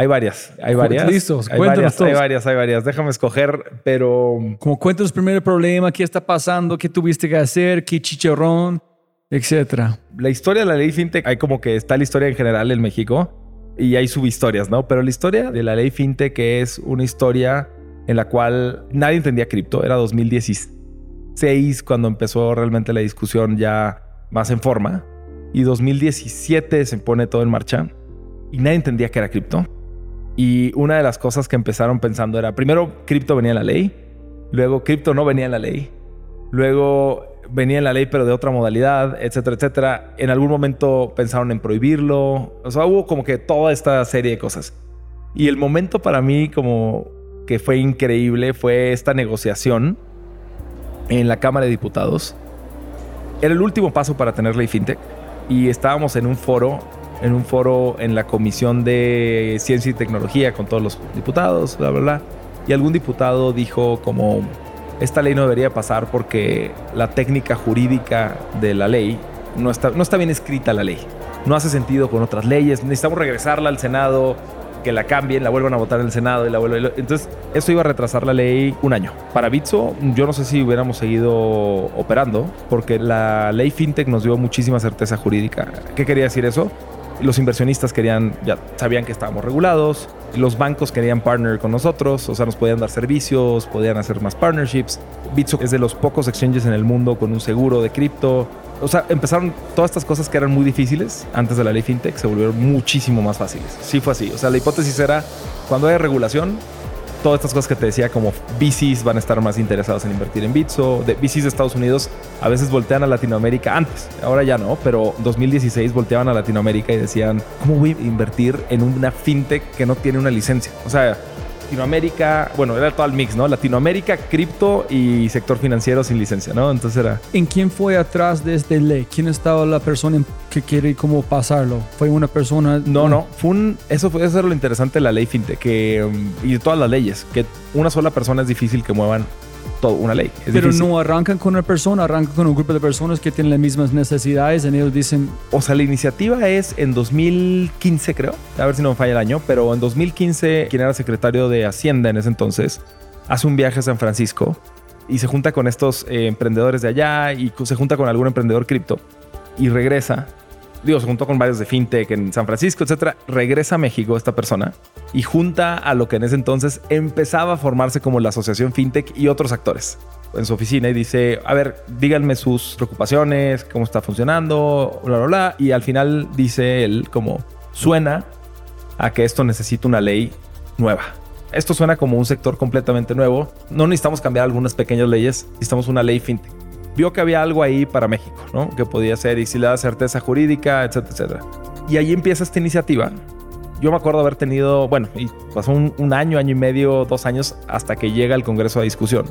Hay varias, hay varias. Listos, hay cuéntanos varias, todos. hay varias, hay varias. Déjame escoger, pero Como cuéntanos primero el problema, qué está pasando, qué tuviste que hacer, qué chicharrón, etcétera. la historia de la ley fintech, hay como que está la historia en general en México y hay subhistorias, ¿no? Pero la historia de la ley fintech es una historia en la cual nadie entendía cripto. Era 2016 cuando empezó realmente la discusión ya más en forma y 2017 se pone todo en marcha y nadie entendía que era cripto. Y una de las cosas que empezaron pensando era, primero, cripto venía en la ley, luego cripto no venía en la ley, luego venía en la ley pero de otra modalidad, etcétera, etcétera. En algún momento pensaron en prohibirlo, o sea, hubo como que toda esta serie de cosas. Y el momento para mí como que fue increíble fue esta negociación en la Cámara de Diputados. Era el último paso para tener ley fintech y estábamos en un foro, en un foro en la Comisión de Ciencia y Tecnología con todos los diputados, bla, bla, bla. Y algún diputado dijo como, esta ley no debería pasar porque la técnica jurídica de la ley no está, no está bien escrita la ley. No hace sentido con otras leyes. Necesitamos regresarla al Senado, que la cambien, la vuelvan a votar en el Senado y la vuelvan. Entonces, eso iba a retrasar la ley un año. Para Bitso, yo no sé si hubiéramos seguido operando, porque la ley FinTech nos dio muchísima certeza jurídica. ¿Qué quería decir eso? Los inversionistas querían, ya sabían que estábamos regulados, los bancos querían partner con nosotros, o sea, nos podían dar servicios, podían hacer más partnerships. Bitso es de los pocos exchanges en el mundo con un seguro de cripto. O sea, empezaron todas estas cosas que eran muy difíciles antes de la ley fintech, se volvieron muchísimo más fáciles. Sí fue así. O sea, la hipótesis era, cuando hay regulación, todas estas cosas que te decía, como VCs van a estar más interesados en invertir en Bitso. De VCs de Estados Unidos a veces voltean a Latinoamérica antes, ahora ya no, pero 2016 volteaban a Latinoamérica y decían, ¿cómo voy a invertir en una fintech que no tiene una licencia? O sea, Latinoamérica, bueno, era todo el mix, ¿no? Latinoamérica, cripto y sector financiero sin licencia, ¿no? Entonces era... ¿En quién fue atrás de esta ley? ¿Quién estaba la persona que quiere cómo pasarlo? ¿Fue una persona? No, no, fue un, eso fue eso era lo interesante de la ley fintech que, um, y de todas las leyes, que una sola persona es difícil que muevan toda una ley. Es Pero difícil. no arrancan con una persona, arrancan con un grupo de personas que tienen las mismas necesidades y ellos dicen, O sea, la iniciativa es en 2015, creo. A ver si no me falla el año. Pero en 2015, quien era secretario de Hacienda en ese entonces, hace un viaje a San Francisco y se junta con estos eh, emprendedores de allá y se junta con algún emprendedor cripto y regresa. Digo, se juntó con varios de fintech en San Francisco, etcétera. Regresa a México esta persona y junta a lo que en ese entonces empezaba a formarse como la asociación fintech y otros actores en su oficina y dice, a ver, díganme sus preocupaciones, cómo está funcionando, bla, bla, bla. Y al final dice él como, suena a que esto necesita una ley nueva. Esto suena como un sector completamente nuevo. No necesitamos cambiar algunas pequeñas leyes, necesitamos una ley fintech. Vio que había algo ahí para México, ¿no? Que podía ser y si le da certeza jurídica, etcétera, etcétera. Y ahí empieza esta iniciativa. Yo me acuerdo haber tenido, bueno, y pasó un, un año, año y medio, dos años hasta que llega el Congreso a discusión.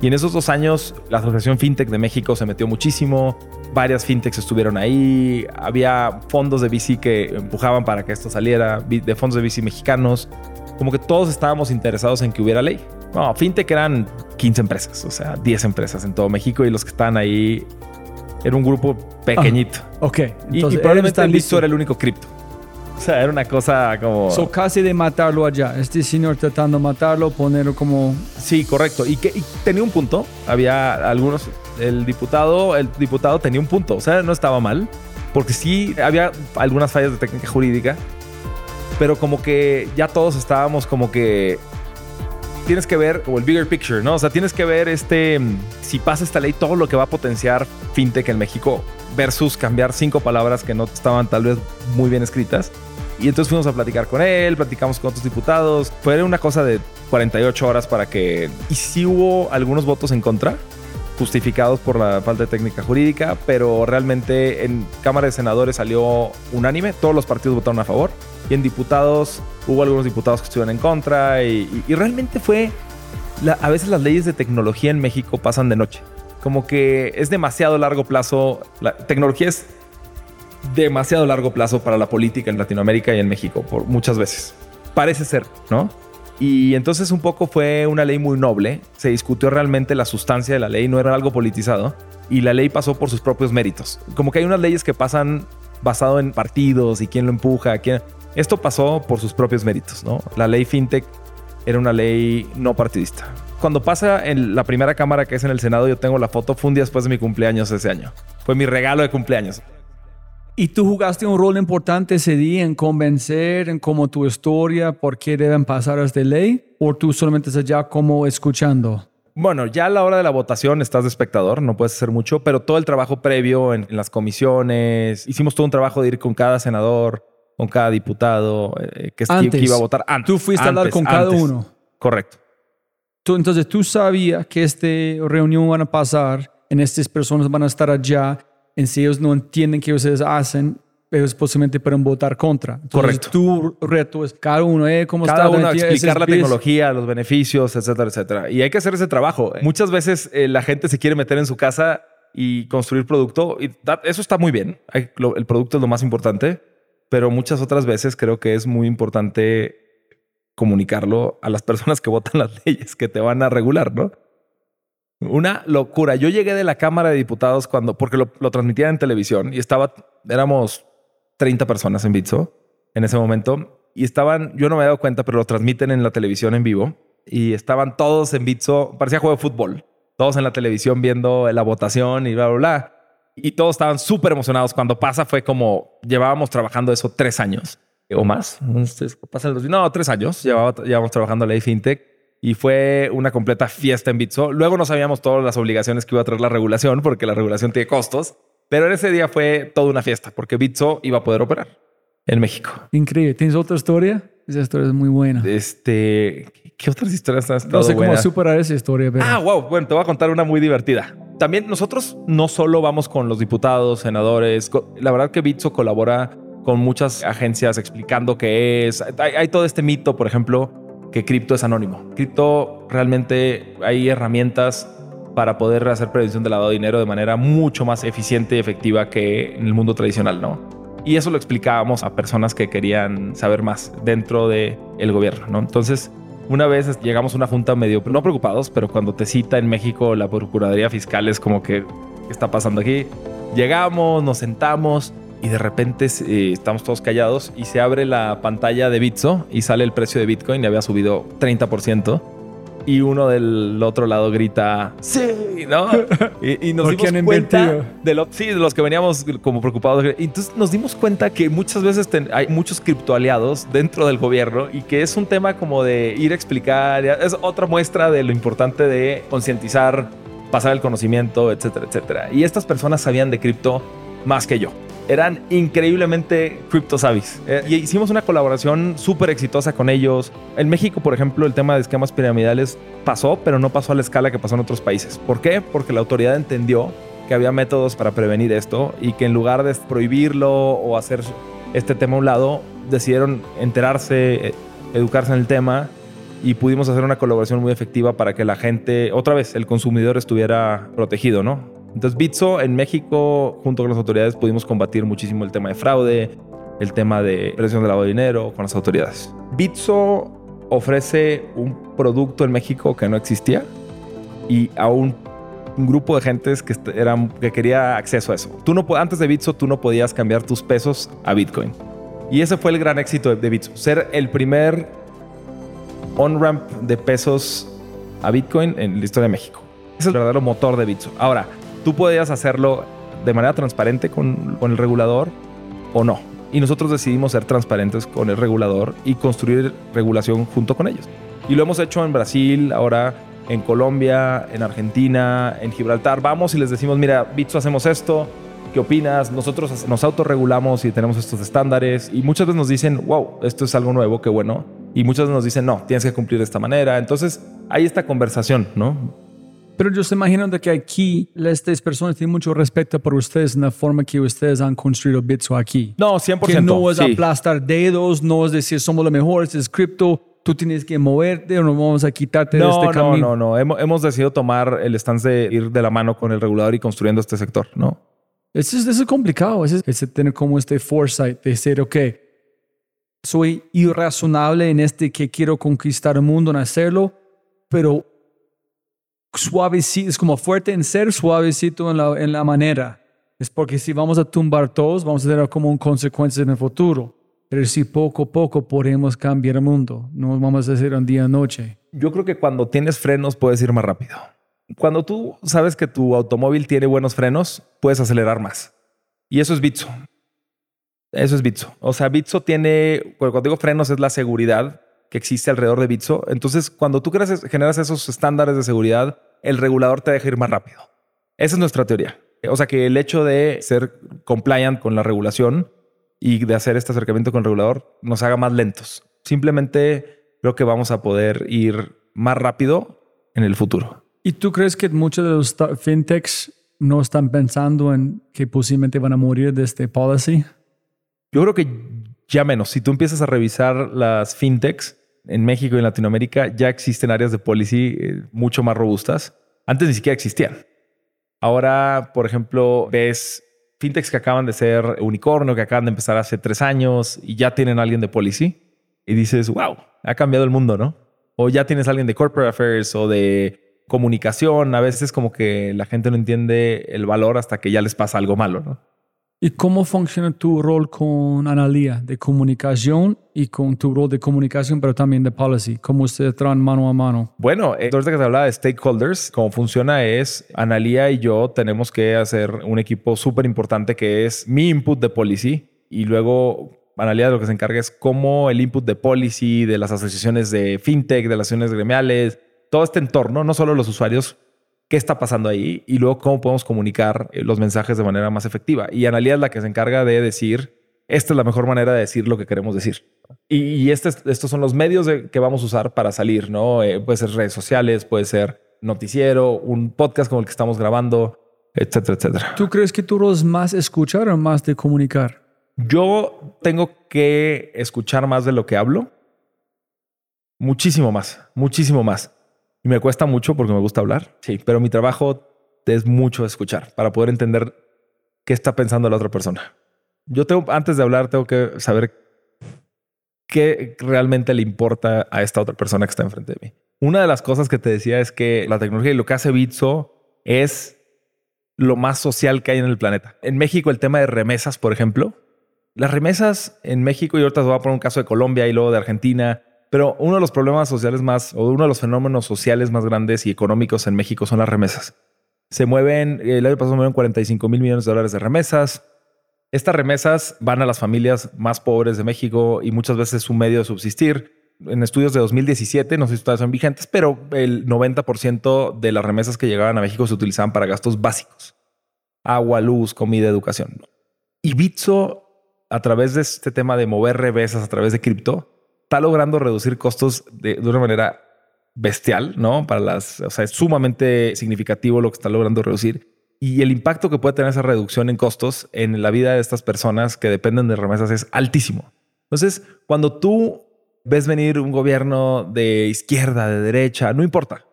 Y en esos dos años, la Asociación FinTech de México se metió muchísimo. Varias FinTechs estuvieron ahí. Había fondos de VC que empujaban para que esto saliera, de fondos de VC mexicanos. Como que todos estábamos interesados en que hubiera ley. No, FinTech eran 15 empresas, o sea, 10 empresas en todo México y los que estaban ahí era un grupo pequeñito. ok, Y- entonces y, ellos probablemente el. Bitso era el único cripto. O sea, era una cosa como... So, casi de matarlo allá. Este señor tratando de matarlo, ponerlo como... Sí, correcto. Y que y tenía un punto. Había algunos. El diputado, el diputado tenía un punto. O sea, no estaba mal. Porque sí había algunas fallas de técnica jurídica. Pero como que ya todos estábamos como que tienes que ver como el bigger picture, ¿no? O sea, tienes que ver este, mm, si pasa esta ley, todo lo que va a potenciar fintech en México versus cambiar cinco palabras que no estaban tal vez muy bien escritas. Y entonces fuimos a platicar con él, platicamos con otros diputados. Fue una cosa de 48 horas para que... Y sí hubo algunos votos en contra, justificados por la falta de técnica jurídica, pero realmente en Cámara de Senadores salió unánime, todos los partidos votaron a favor, y en diputados hubo algunos diputados que estuvieron en contra, y, y- y realmente fue, la- a veces las leyes de tecnología en México pasan de noche, como que es demasiado largo plazo, la tecnología es demasiado largo plazo para la política en Latinoamérica y en México, por muchas veces. Parece ser, ¿no? Y entonces un poco fue una ley muy noble, se discutió realmente la sustancia de la ley, no era algo politizado, y la ley pasó por sus propios méritos. Como que hay unas leyes que pasan basado en partidos y quién lo empuja, quién... Esto pasó por sus propios méritos, ¿no? La ley FinTech era una ley no partidista. Cuando pasa en la primera cámara que es en el Senado, yo tengo la foto, fue un día después de mi cumpleaños ese año. Fue mi regalo de cumpleaños. Y tú jugaste un rol importante ese día en convencer, en cómo tu historia, por qué deben pasar esta ley, o tú solamente estás allá como escuchando. Bueno, ya a la hora de la votación estás de espectador, no puedes hacer mucho, pero todo el trabajo previo en, en las comisiones, hicimos todo un trabajo de ir con cada senador, con cada diputado eh, que, que Antes. iba a votar antes. Tú fuiste a hablar con cada antes. uno. Correcto. Tú, entonces tú sabías que esta reunión van a pasar, en estas personas van a estar allá, en si ellos no entienden qué ustedes hacen, ellos posiblemente pueden votar contra. Entonces, Correcto. Tu reto es cada uno, eh, ¿cómo Cada está? uno explicar la tecnología, los beneficios, etcétera, etcétera. Y hay que hacer ese trabajo. Muchas veces eh, la gente se quiere meter en su casa y construir producto. Y eso está muy bien. Hay- lo- el producto es lo más importante. Pero muchas otras veces creo que es muy importante comunicarlo a las personas que votan las leyes que te van a regular, ¿no? Una locura. Yo llegué de la Cámara de Diputados cuando, porque lo, transmitían en televisión y estaba, éramos 30 personas en Bitso en ese momento y estaban, yo no me he dado cuenta, pero lo transmiten en la televisión en vivo y estaban todos en Bitso, parecía juego de fútbol, todos en la televisión viendo la votación y bla, bla, bla. Y todos estaban súper emocionados. Cuando pasa fue como llevábamos trabajando eso tres años o más. Entonces, pasan los- No, tres años llevaba, llevamos trabajando la ley FinTech y fue una completa fiesta en Bitso. Luego no sabíamos todas las obligaciones que iba a traer la regulación porque la regulación tiene costos. Pero en ese día fue toda una fiesta porque Bitso iba a poder operar en México. Increíble. ¿Tienes otra historia? Esa historia es muy buena. Este, ¿qué otras historias han estado No sé cómo superar esa historia, pero Ah, wow. Bueno, te voy a contar una muy divertida. También nosotros no solo vamos con los diputados, senadores. La verdad que Bitso colabora con muchas agencias explicando qué es. Hay, todo este mito, por ejemplo, que cripto es anónimo. Cripto realmente hay herramientas para poder hacer prevención de lavado de dinero de manera mucho más eficiente y efectiva que en el mundo tradicional, ¿no? Y eso lo explicábamos a personas que querían saber más dentro del el gobierno, ¿no? Entonces, una vez llegamos a una junta medio, no preocupados, pero cuando te cita en México la Procuraduría Fiscal es como que, ¿qué está pasando aquí? Llegamos, nos sentamos y de repente eh, estamos todos callados y se abre la pantalla de Bitso y sale el precio de Bitcoin y había subido 30%. Y uno del otro lado grita, sí, ¿no? Y, y nos Porque dimos cuenta de, lo- sí, de los que veníamos como preocupados. Y entonces nos dimos cuenta que muchas veces ten- hay muchos criptoaliados dentro del gobierno y que es un tema como de ir a explicar. Es otra muestra de lo importante de concientizar, pasar el conocimiento, etcétera, etcétera. Y estas personas sabían de cripto más que yo. Eran increíblemente cripto savvys. Eh, y hicimos una colaboración súper exitosa con ellos. En México, por ejemplo, el tema de esquemas piramidales pasó, pero no pasó a la escala que pasó en otros países. ¿Por qué? Porque la autoridad entendió que había métodos para prevenir esto y que en lugar de prohibirlo o hacer este tema a un lado, decidieron enterarse, eh, educarse en el tema y pudimos hacer una colaboración muy efectiva para que la gente, otra vez, el consumidor estuviera protegido, ¿no? Entonces, Bitso en México, junto con las autoridades, pudimos combatir muchísimo el tema de fraude, el tema de presión de lavado de dinero con las autoridades. Bitso ofrece un producto en México que no existía y a un, un grupo de gentes que, eran, que quería acceso a eso. Tú no, antes de Bitso, tú no podías cambiar tus pesos a Bitcoin. Y ese fue el gran éxito de, de Bitso, ser el primer on-ramp de pesos a Bitcoin en la historia de México. Es el verdadero motor de Bitso. Ahora, tú podías hacerlo de manera transparente con, el regulador o no. Y nosotros decidimos ser transparentes con el regulador y construir regulación junto con ellos. Y lo hemos hecho en Brasil, ahora en Colombia, en Argentina, en Gibraltar. Vamos y les decimos, mira, Bitso hacemos esto, ¿qué opinas? Nosotros nos autorregulamos y tenemos estos estándares. Y muchas veces nos dicen, wow, esto es algo nuevo, qué bueno. Y muchas veces nos dicen, no, tienes que cumplir de esta manera. Entonces, hay esta conversación, ¿no? Pero yo estoy imaginando que aquí estas personas tienen mucho respeto por ustedes en la forma que ustedes han construido Bitso aquí. No, 100%. Que no es sí. aplastar dedos, no es decir somos los mejores, es cripto, tú tienes que moverte o no vamos a quitarte de No, este no, camino. no, no. Hemos, hemos decidido tomar el stance de ir de la mano con el regulador y construyendo este sector, ¿no? Eso es, eso es complicado, eso es, es tener como este foresight de decir, ok, soy irrazonable en este que quiero conquistar el mundo en hacerlo, pero suavecito, es como fuerte en ser, suavecito en la, en la manera. Es porque si vamos a tumbar todos, vamos a tener como un consecuencias en el futuro. Pero si poco a poco podemos cambiar el mundo, no vamos a hacer un día a noche. Yo creo que cuando tienes frenos puedes ir más rápido. Cuando tú sabes que tu automóvil tiene buenos frenos, puedes acelerar más. Y eso es Bitso. Eso es Bitso. O sea, Bitso tiene, cuando digo frenos, es la seguridad que existe alrededor de Bitso. Entonces, cuando tú creas, generas esos estándares de seguridad, el regulador te deja ir más rápido. Esa es nuestra teoría. O sea, que el hecho de ser compliant con la regulación y de hacer este acercamiento con el regulador nos haga más lentos. Simplemente creo que vamos a poder ir más rápido en el futuro. ¿Y tú crees que muchos de los fintechs no están pensando en que posiblemente van a morir de este policy? Yo creo que ya menos. Si tú empiezas a revisar las fintechs en México y en Latinoamérica, ya existen áreas de policy eh, mucho más robustas. Antes ni siquiera existían. Ahora, por ejemplo, ves fintechs que acaban de ser unicornio, que acaban de empezar hace tres años y ya tienen alguien de policy y dices, wow, ha cambiado el mundo, ¿no? O ya tienes alguien de corporate affairs o de comunicación. A veces como que la gente no entiende el valor hasta que ya les pasa algo malo, ¿no? ¿Y cómo funciona tu rol con Analia de comunicación y con tu rol de comunicación, pero también de policy? ¿Cómo ustedes traen mano a mano? Bueno, eh, ahorita que se hablaba de stakeholders, cómo funciona es, Analia y yo tenemos que hacer un equipo súper importante que es mi input de policy y luego Analia de lo que se encarga es cómo el input de policy, de las asociaciones de fintech, de las asociaciones gremiales, todo este entorno, no solo los usuarios, qué está pasando ahí y luego cómo podemos comunicar eh, los mensajes de manera más efectiva. Y Analia es la que se encarga de decir, esta es la mejor manera de decir lo que queremos decir. Y, y este es- estos son los medios de- que vamos a usar para salir, ¿no? Eh, puede ser redes sociales, puede ser noticiero, un podcast como el que estamos grabando, etcétera, etcétera. ¿Tú crees que tu rol es más escuchar o más de comunicar? Yo tengo que escuchar más de lo que hablo. Muchísimo más, muchísimo más. Y me cuesta mucho porque me gusta hablar, sí, pero mi trabajo es mucho escuchar para poder entender qué está pensando la otra persona. Yo tengo, antes de hablar, tengo que saber qué realmente le importa a esta otra persona que está enfrente de mí. Una de las cosas que te decía es que la tecnología y lo que hace Bitso es lo más social que hay en el planeta. En México, el tema de remesas, por ejemplo, las remesas en México, y ahorita te voy a poner un caso de Colombia y luego de Argentina, pero uno de los problemas sociales más, o uno de los fenómenos sociales más grandes y económicos en México son las remesas. Se mueven, el año pasado se mueven 45 mil millones de dólares de remesas. Estas remesas van a las familias más pobres de México y muchas veces es medio de subsistir. En estudios de 2017, no sé si todavía son vigentes, pero el 90% de las remesas que llegaban a México se utilizaban para gastos básicos. Agua, luz, comida, educación. Y Bitso, a través de este tema de mover remesas a través de cripto, está logrando reducir costos de, de una manera bestial, ¿no? Para las, o sea, es sumamente significativo lo que está logrando reducir. Y el impacto que puede tener esa reducción en costos en la vida de estas personas que dependen de remesas es altísimo. Entonces, cuando tú ves venir un gobierno de izquierda, de derecha, no importa.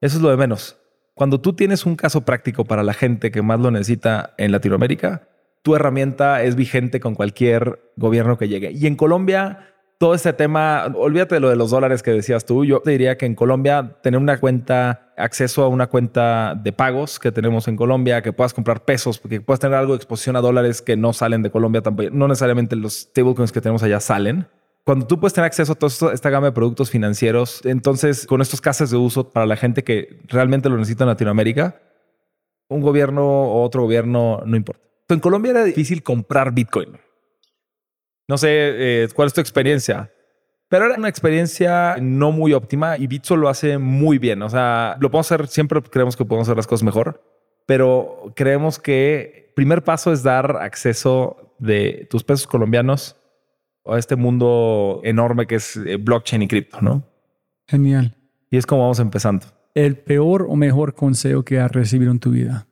Eso es lo de menos. Cuando tú tienes un caso práctico para la gente que más lo necesita en Latinoamérica, tu herramienta es vigente con cualquier gobierno que llegue. Y en Colombia, todo este tema, olvídate de lo de los dólares que decías tú. Yo te diría que en Colombia, tener una cuenta, acceso a una cuenta de pagos que tenemos en Colombia, que puedas comprar pesos, porque puedas tener algo de exposición a dólares que no salen de Colombia, tampoco, no necesariamente los stablecoins que tenemos allá salen. Cuando tú puedes tener acceso a toda esta gama de productos financieros, entonces con estos casos de uso para la gente que realmente lo necesita en Latinoamérica, un gobierno o otro gobierno no importa. En Colombia era difícil comprar Bitcoin. No sé eh, cuál es tu experiencia, Pero era una experiencia no muy óptima y Bitso lo hace muy bien. O sea, lo podemos hacer, siempre creemos que podemos hacer las cosas mejor, pero creemos que el primer paso es dar acceso de tus pesos colombianos a este mundo enorme que es eh, blockchain y cripto, ¿no? Genial. Y es como vamos empezando. El peor o mejor consejo que has recibido en tu vida.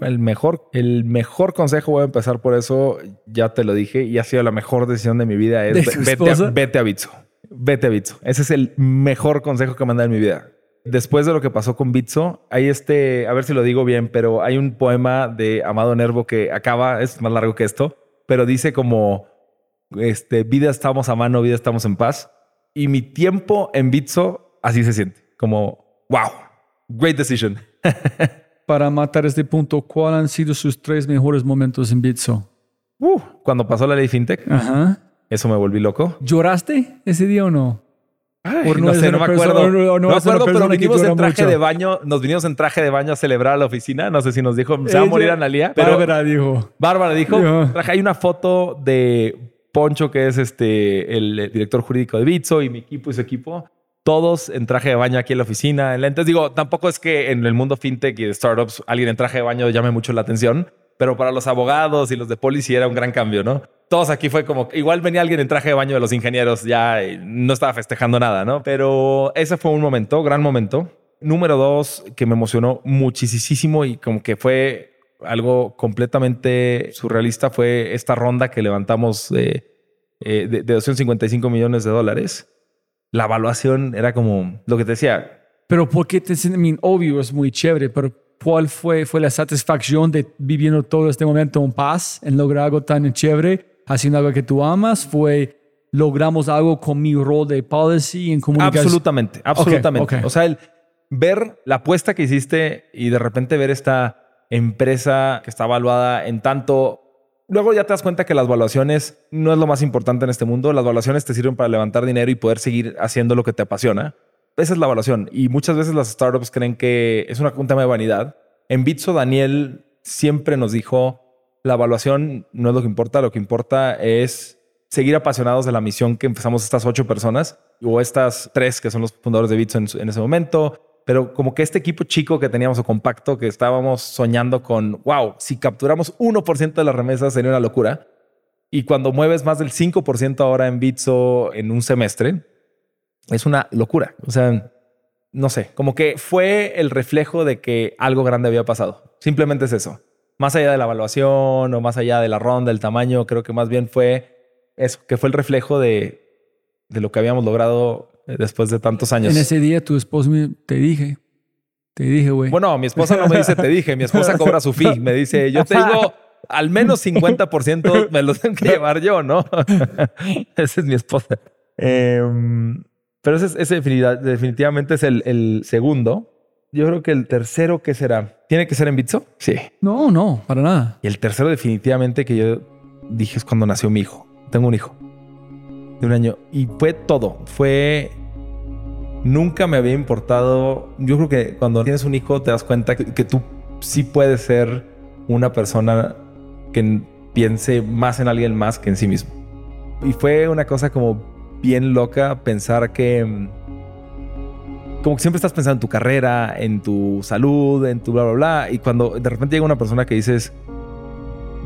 El mejor, el mejor consejo, voy a empezar por eso, ya te lo dije, y ha sido la mejor decisión de mi vida, es ¿De tu ve- vete, a, vete a Bitso. Vete a Bitso. Ese es el mejor consejo que me han dado en mi vida. Después de lo que pasó con Bitso, hay este, a ver si lo digo bien, pero hay un poema de Amado Nervo que acaba, es más largo que esto, pero dice como, este, vida estamos a mano, vida estamos en paz. Y mi tiempo en Bitso así se siente, como, wow, great decision. Para matar este punto, ¿cuáles han sido sus tres mejores momentos en Bitso? Uh, cuando pasó la ley FinTech, Ajá. eso me volví loco. ¿Lloraste ese día o no? Ay, no, eres sé, no me acuerdo. o no- o no no me acuerdo, pero persona que vinimos llora en traje mucho. de baño. Nos vinimos en traje de baño a celebrar a la oficina. No sé si nos dijo, se va a morir Analia. Pero Bárbara dijo. Bárbara dijo, Dijo. traje, hay una foto de Poncho, que es este el director jurídico de Bitso, y mi equipo y su equipo. Todos en traje de baño aquí en la oficina, en lentes. Digo, tampoco es que en el mundo fintech y de startups alguien en traje de baño llame mucho la atención, pero para los abogados y los de policy era un gran cambio, ¿no? Todos aquí fue como, igual venía alguien en traje de baño de los ingenieros, ya eh, no estaba festejando nada, ¿no? Pero ese fue un momento, gran momento. Número dos, que me emocionó muchísimo y como que fue algo completamente surrealista, fue esta ronda que levantamos de, eh, de 255 millones de dólares. La evaluación era como lo que te decía, Pero ¿por qué te I mean, obvio, es muy chévere, pero ¿cuál fue, fue la satisfacción de viviendo todo este momento en paz, en lograr algo tan chévere, haciendo algo que tú amas? ¿Fue logramos algo con mi rol de policy en comunicación? Absolutamente, absolutamente. ok. O sea, el ver la apuesta que hiciste y de repente ver esta empresa que está evaluada en tanto. Luego ya te das cuenta que las valuaciones no es lo más importante en este mundo. Las valuaciones te sirven para levantar dinero y poder seguir haciendo lo que te apasiona. Esa es la evaluación. Y muchas veces las startups creen que es un tema de vanidad. En Bitso, Daniel siempre nos dijo, la evaluación no es lo que importa, lo que importa es seguir apasionados de la misión que empezamos estas ocho personas o estas tres que son los fundadores de Bitso en ese momento. Pero como que este equipo chico que teníamos o compacto que estábamos soñando con, wow, si capturamos 1% de las remesas sería una locura. Y cuando mueves más del 5% ahora en Bitso en un semestre, es una locura. O sea, no sé, como que fue el reflejo de que algo grande había pasado. Simplemente es eso. Más allá de la evaluación o más allá de la ronda, el tamaño, creo que más bien fue eso, que fue el reflejo de, de lo que habíamos logrado después de tantos años. En ese día tu esposo me, te dije, te dije, güey. Bueno, mi esposa no me dice te dije, mi esposa cobra su fee. Me dice, yo tengo al menos 50%, me lo tengo que llevar yo, ¿no? Esa es mi esposa. Em, pero ese, es- ese definitivamente es el, el segundo. Yo creo que el tercero, ¿qué será? ¿Tiene que ser en Bitso? Sí. No, no, para nada. Y el tercero definitivamente que yo dije es cuando nació mi hijo. Tengo un hijo de un año. Y fue todo. Fue... Nunca me había importado. Yo creo que cuando tienes un hijo te das cuenta que, tú sí puedes ser una persona que piense más en alguien más que en sí mismo. Y fue una cosa como bien loca pensar que... mm, Como que siempre estás pensando en tu carrera, en tu salud, en tu bla, bla, bla. Y cuando de repente llega una persona que dices,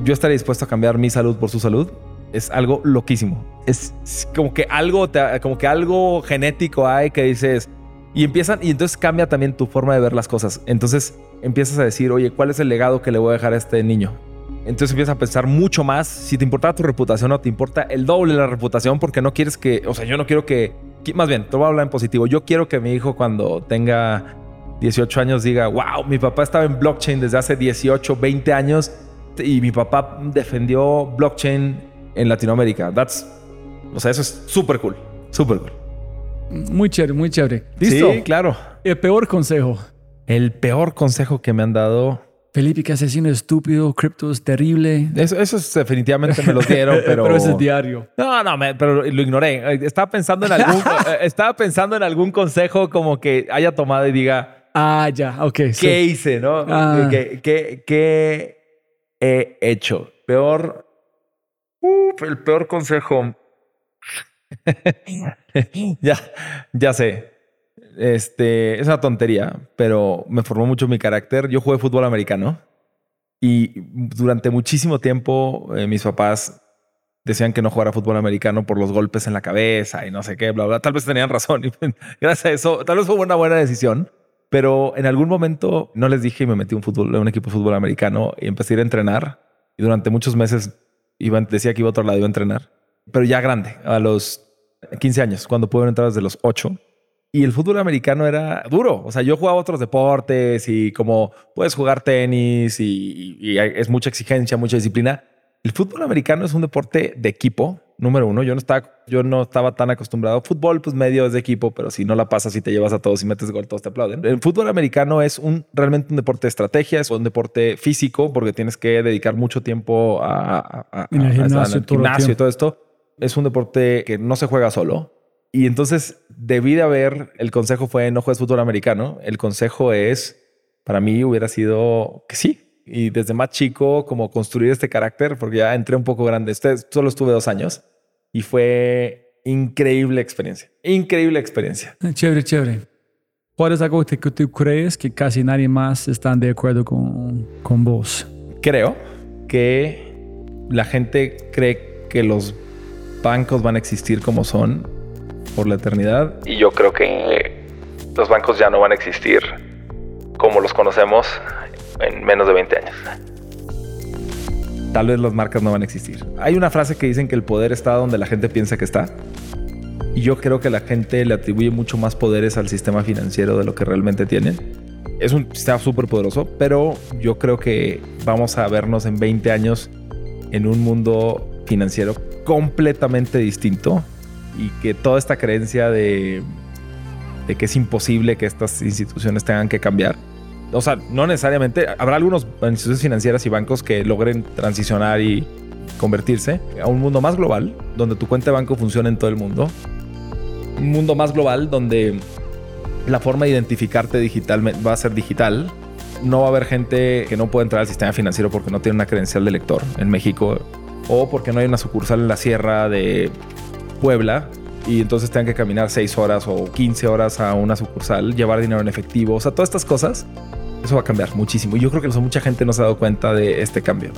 yo estaría dispuesto a cambiar mi salud por su salud, es algo loquísimo. Es, como que algo, como que algo genético hay que dices y empiezan y entonces cambia también tu forma de ver las cosas. Entonces empiezas a decir, oye, ¿cuál es el legado que le voy a dejar a este niño? Entonces empiezas a pensar mucho más si te importa tu reputación o te importa el doble la reputación porque no quieres que, o sea, yo no quiero que- más bien, te voy a hablar en positivo. Yo quiero que mi hijo cuando tenga 18 años diga, wow, mi papá estaba en blockchain desde hace 18, 20 años y mi papá defendió blockchain en Latinoamérica. That's, o sea, eso es súper cool, súper cool. Muy chévere, muy chévere. ¿Listo? Sí, claro. El peor consejo. El peor consejo que me han dado, Felipe, que asesino estúpido, cripto es terrible. eso, eso es- definitivamente me lo dieron, pero... pero es diario. No, no, me- pero lo ignoré. Estaba pensando en algún, eh, estaba pensando en algún consejo como que haya tomado y diga, Ah, ya, ok. sí. ¿qué hice? ¿No? Ah. ¿Qué, qué, qué he hecho? Peor. El peor consejo. ya, ya sé. Este es una tontería, pero me formó mucho mi carácter. Yo jugué fútbol americano y durante muchísimo tiempo eh, mis papás decían que no jugara fútbol americano por los golpes en la cabeza y no sé qué, bla, bla. Tal vez tenían razón y gracias a eso, tal vez fue una buena decisión. Pero en algún momento no les dije y me metí un un equipo de fútbol americano y empecé a a entrenar. Y durante muchos meses iba, decía que iba a otro lado, iba a entrenar. Pero ya grande, a los 15 años, cuando pude entrar desde los 8. Y el fútbol americano era duro. O sea, yo jugaba otros deportes y como puedes jugar tenis y, y es mucha exigencia, mucha disciplina. El fútbol americano es un deporte de equipo, número uno. Yo no estaba, yo no estaba tan acostumbrado. Fútbol, pues medio es de equipo, pero si no la pasas y te llevas a todos y metes gol, todos te aplauden. El fútbol americano es un realmente un deporte de estrategia, es un deporte físico porque tienes que dedicar mucho tiempo a, en el gimnasio, y todo esto. Es un deporte que no se juega solo. Y entonces debí de haber, el consejo fue no juegues fútbol americano. El consejo es, para mí hubiera sido que sí, y desde más chico como construir este carácter, porque ya entré un poco grande. Este, solo estuve dos años y fue increíble experiencia. Increíble experiencia. Chévere, chévere. ¿Cuál es algo que tú crees que casi nadie más está de acuerdo con, con vos? Creo que la gente cree que los bancos van a existir como son por la eternidad. Y yo creo que los bancos ya no van a existir como los conocemos en menos de 20 años. Tal vez las marcas no van a existir. Hay una frase que dicen que el poder está donde la gente piensa que está. Y yo creo que la gente le atribuye mucho más poderes al sistema financiero de lo que realmente tienen. Es un sistema súper poderoso, pero yo creo que vamos a vernos en 20 años en un mundo financiero completamente distinto y que toda esta creencia de, de que es imposible que estas instituciones tengan que cambiar o sea, no necesariamente, habrá algunos instituciones financieras y bancos que logren transicionar y convertirse a un mundo más global, donde tu cuenta de banco funcione en todo el mundo. Un mundo más global donde la forma de identificarte digitalmente va a ser digital. No va a haber gente que no pueda entrar al sistema financiero porque no tiene una credencial de lector en México o porque no hay una sucursal en la sierra de Puebla y entonces tengan que caminar 6 horas o 15 horas a una sucursal, llevar dinero en efectivo, o sea, todas estas cosas eso va a cambiar muchísimo. Yo creo que mucha gente no se ha dado cuenta de este cambio.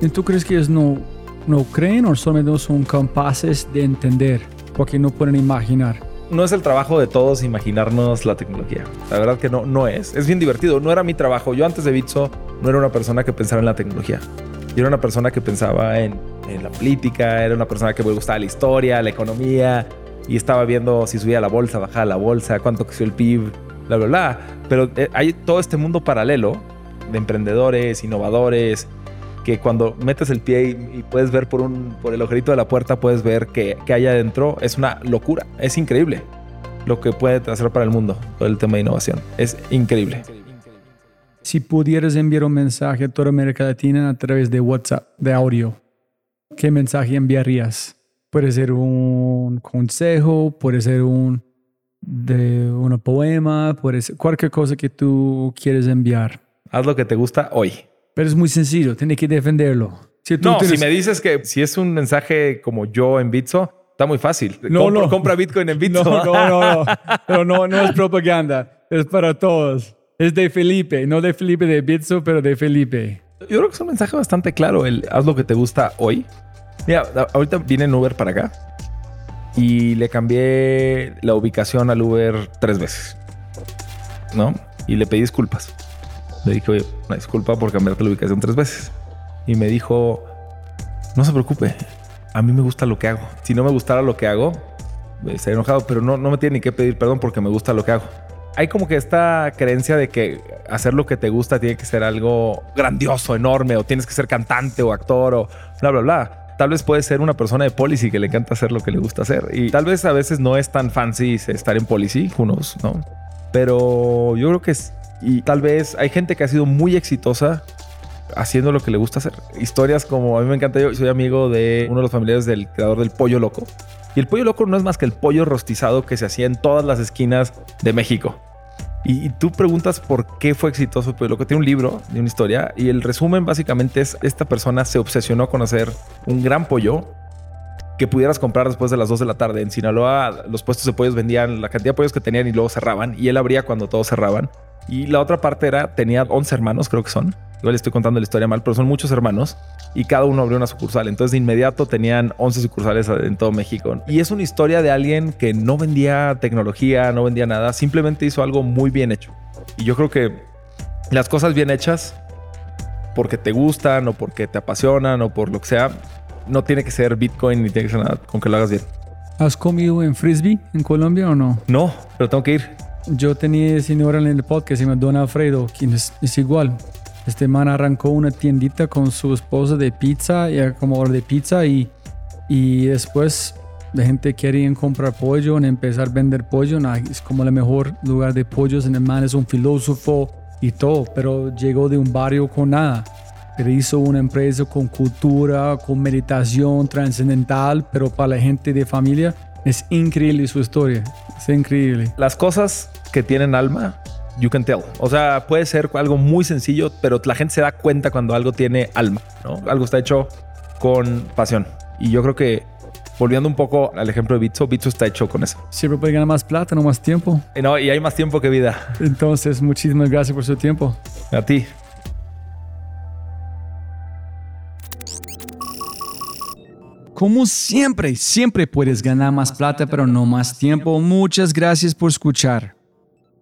¿Y tú crees que ellos no, no creen o solamente no son capaces de entender porque no pueden imaginar? No es el trabajo de todos imaginarnos la tecnología. La verdad que no, no es. Es bien divertido. No era mi trabajo. Yo antes de Bitso no era una persona que pensaba en la tecnología. Yo era una persona que pensaba en, en la política, era una persona que me gustaba la historia, la economía, y estaba viendo si subía la bolsa, bajaba la bolsa, cuánto creció el PIB, bla, bla, bla. Pero eh, hay todo este mundo paralelo de emprendedores, innovadores, que cuando metes el pie y, puedes ver por, un, por el agujerito de la puerta, puedes ver que, que hay adentro, es una locura, es increíble lo que puede hacer para el mundo, todo el tema de innovación. Es increíble. Si pudieras enviar un mensaje a toda América Latina a través de WhatsApp, de audio, ¿qué mensaje enviarías? Puede ser un consejo, puede ser un de un poema, puede ser cualquier cosa que tú quieres enviar. Haz lo que te gusta hoy. Pero es muy sencillo, tienes que defenderlo. Si no, si me dices que si es un mensaje como yo en Bitso, está muy fácil. No, no. Compra Bitcoin en Bitso. No, no, no, no. Pero no, no es propaganda. Es para todos. Es de Felipe, no de Felipe de Bitso, pero de Felipe. Yo creo que es un mensaje bastante claro. El haz lo que te gusta hoy. Mira, ahorita viene en Uber para acá y le cambié la ubicación al Uber tres veces. ¿No? Y le pedí disculpas. Le dije, oye, disculpa por cambiarte la ubicación tres veces. Y me dijo, no se preocupe, a mí me gusta lo que hago. Si no me gustara lo que hago, estaría enojado, pero no, no me tiene ni que pedir perdón porque me gusta lo que hago. Hay como que esta creencia de que hacer lo que te gusta tiene que ser algo grandioso, enorme, o tienes que ser cantante o actor o bla, bla, bla tal vez puede ser una persona de policy que le encanta hacer lo que le gusta hacer. Y tal vez a veces no es tan fancy estar en policy, unos, ¿no? Pero yo creo que es. Y tal vez hay gente que ha sido muy exitosa haciendo lo que le gusta hacer. Historias como a mí me encanta, yo soy amigo de uno de los familiares del creador del pollo loco. Y el pollo loco no es más que el pollo rostizado que se hacía en todas las esquinas de México. Y, tú preguntas por qué fue exitoso, pues lo que tiene un libro de una historia y el resumen básicamente es esta persona se obsesionó con hacer un gran pollo que pudieras comprar después de las 2 de la tarde. En Sinaloa los puestos de pollos vendían la cantidad de pollos que tenían y luego cerraban y él abría cuando todos cerraban. Y la otra parte era, tenía 11 hermanos, creo que son. Igual estoy contando la historia mal, pero son muchos hermanos y cada uno abrió una sucursal. Entonces de inmediato tenían 11 sucursales en todo México. Y es una historia de alguien que no vendía tecnología, no vendía nada, simplemente hizo algo muy bien hecho. Y yo creo que las cosas bien hechas, porque te gustan o porque te apasionan o por lo que sea, no tiene que ser Bitcoin ni tiene que ser nada con que lo hagas bien. ¿Has comido en Frisbee en Colombia o no? No, pero tengo que ir. Yo tenía señora en el podcast, se llama Don Alfredo, quien es, es igual. Este man arrancó una tiendita con su esposa de pizza, y como de pizza y, y después la gente quería comprar pollo y empezar a vender pollo. Es como el mejor lugar de pollos. El man es un filósofo y todo, pero llegó de un barrio con nada. Pero hizo una empresa con cultura, con meditación trascendental, pero para la gente de familia es increíble su historia. Es increíble. Las cosas que tienen alma, you can tell. O sea, puede ser algo muy sencillo, pero la gente se da cuenta cuando algo tiene alma, ¿no? Algo está hecho con pasión. Y yo creo que volviendo un poco al ejemplo de Bitso, Bitso está hecho con eso. Siempre puede ganar más plata, no más tiempo. Y, no, y hay más tiempo que vida. Entonces, muchísimas gracias por su tiempo. A ti. Como siempre, siempre puedes ganar más plata, pero no más tiempo. Muchas gracias por escuchar.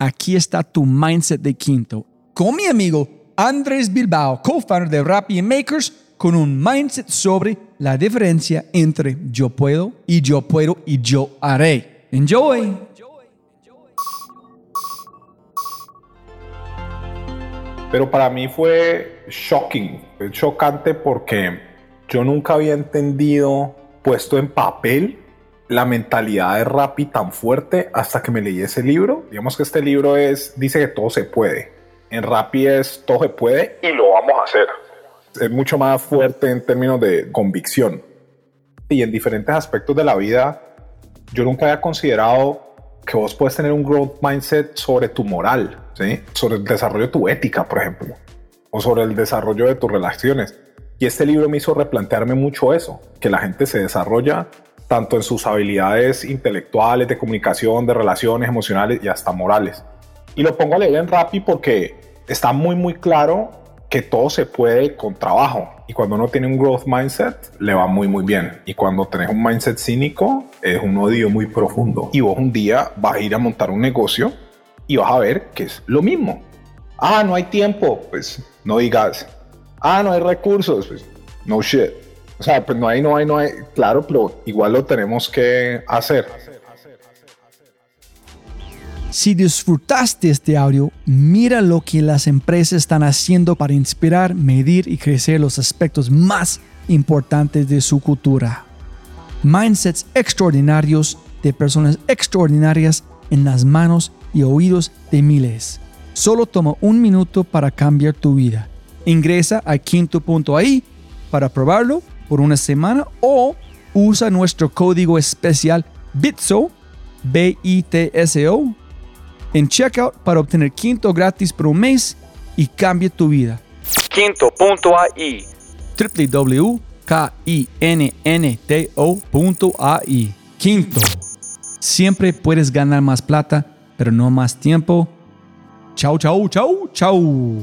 Aquí está tu mindset de Quinto. Con mi amigo Andrés Bilbao, co-founder de Rappi Makers, con un mindset sobre la diferencia entre yo puedo y yo puedo y yo haré. Enjoy. Pero para mí fue shocking, chocante porque yo nunca había entendido, puesto en papel, la mentalidad de Rappi tan fuerte hasta que me leí ese libro. Digamos que este libro es, dice que todo se puede. En Rappi es todo se puede y lo vamos a hacer. Es mucho más fuerte en términos de convicción. Y en diferentes aspectos de la vida, yo nunca había considerado que vos puedes tener un growth mindset sobre tu moral, ¿sí? sobre el desarrollo de tu ética, por ejemplo, o sobre el desarrollo de tus relaciones. Y este libro me hizo replantearme mucho eso, que la gente se desarrolla tanto en sus habilidades intelectuales, de comunicación, de relaciones emocionales y hasta morales. Y lo pongo a leer en Rappi porque está muy, muy claro que todo se puede con trabajo. Y cuando uno tiene un growth mindset, le va muy, muy bien. Y cuando tenés un mindset cínico, es un odio muy profundo. Y vos un día vas a ir a montar un negocio y vas a ver que es lo mismo. Ah, no hay tiempo. Pues no digas. Ah, no hay recursos. Pues no shit. O sea, pues no hay, no hay, no hay. Claro, pero igual lo tenemos que hacer. Si disfrutaste este audio, mira lo que las empresas están haciendo para inspirar, medir y crecer los aspectos más importantes de su cultura. Mindsets extraordinarios de personas extraordinarias en las manos y oídos de miles. Solo toma un minuto para cambiar tu vida. Ingresa a quinto.ai para probarlo por una semana o usa nuestro código especial BITSO, B-I-T-S-O, en checkout para obtener Quinto gratis por un mes y cambie tu vida. Quinto.ai. www.kinnto.ai. Quinto. Siempre puedes ganar más plata, pero no más tiempo. Chau, chau, chau, chau.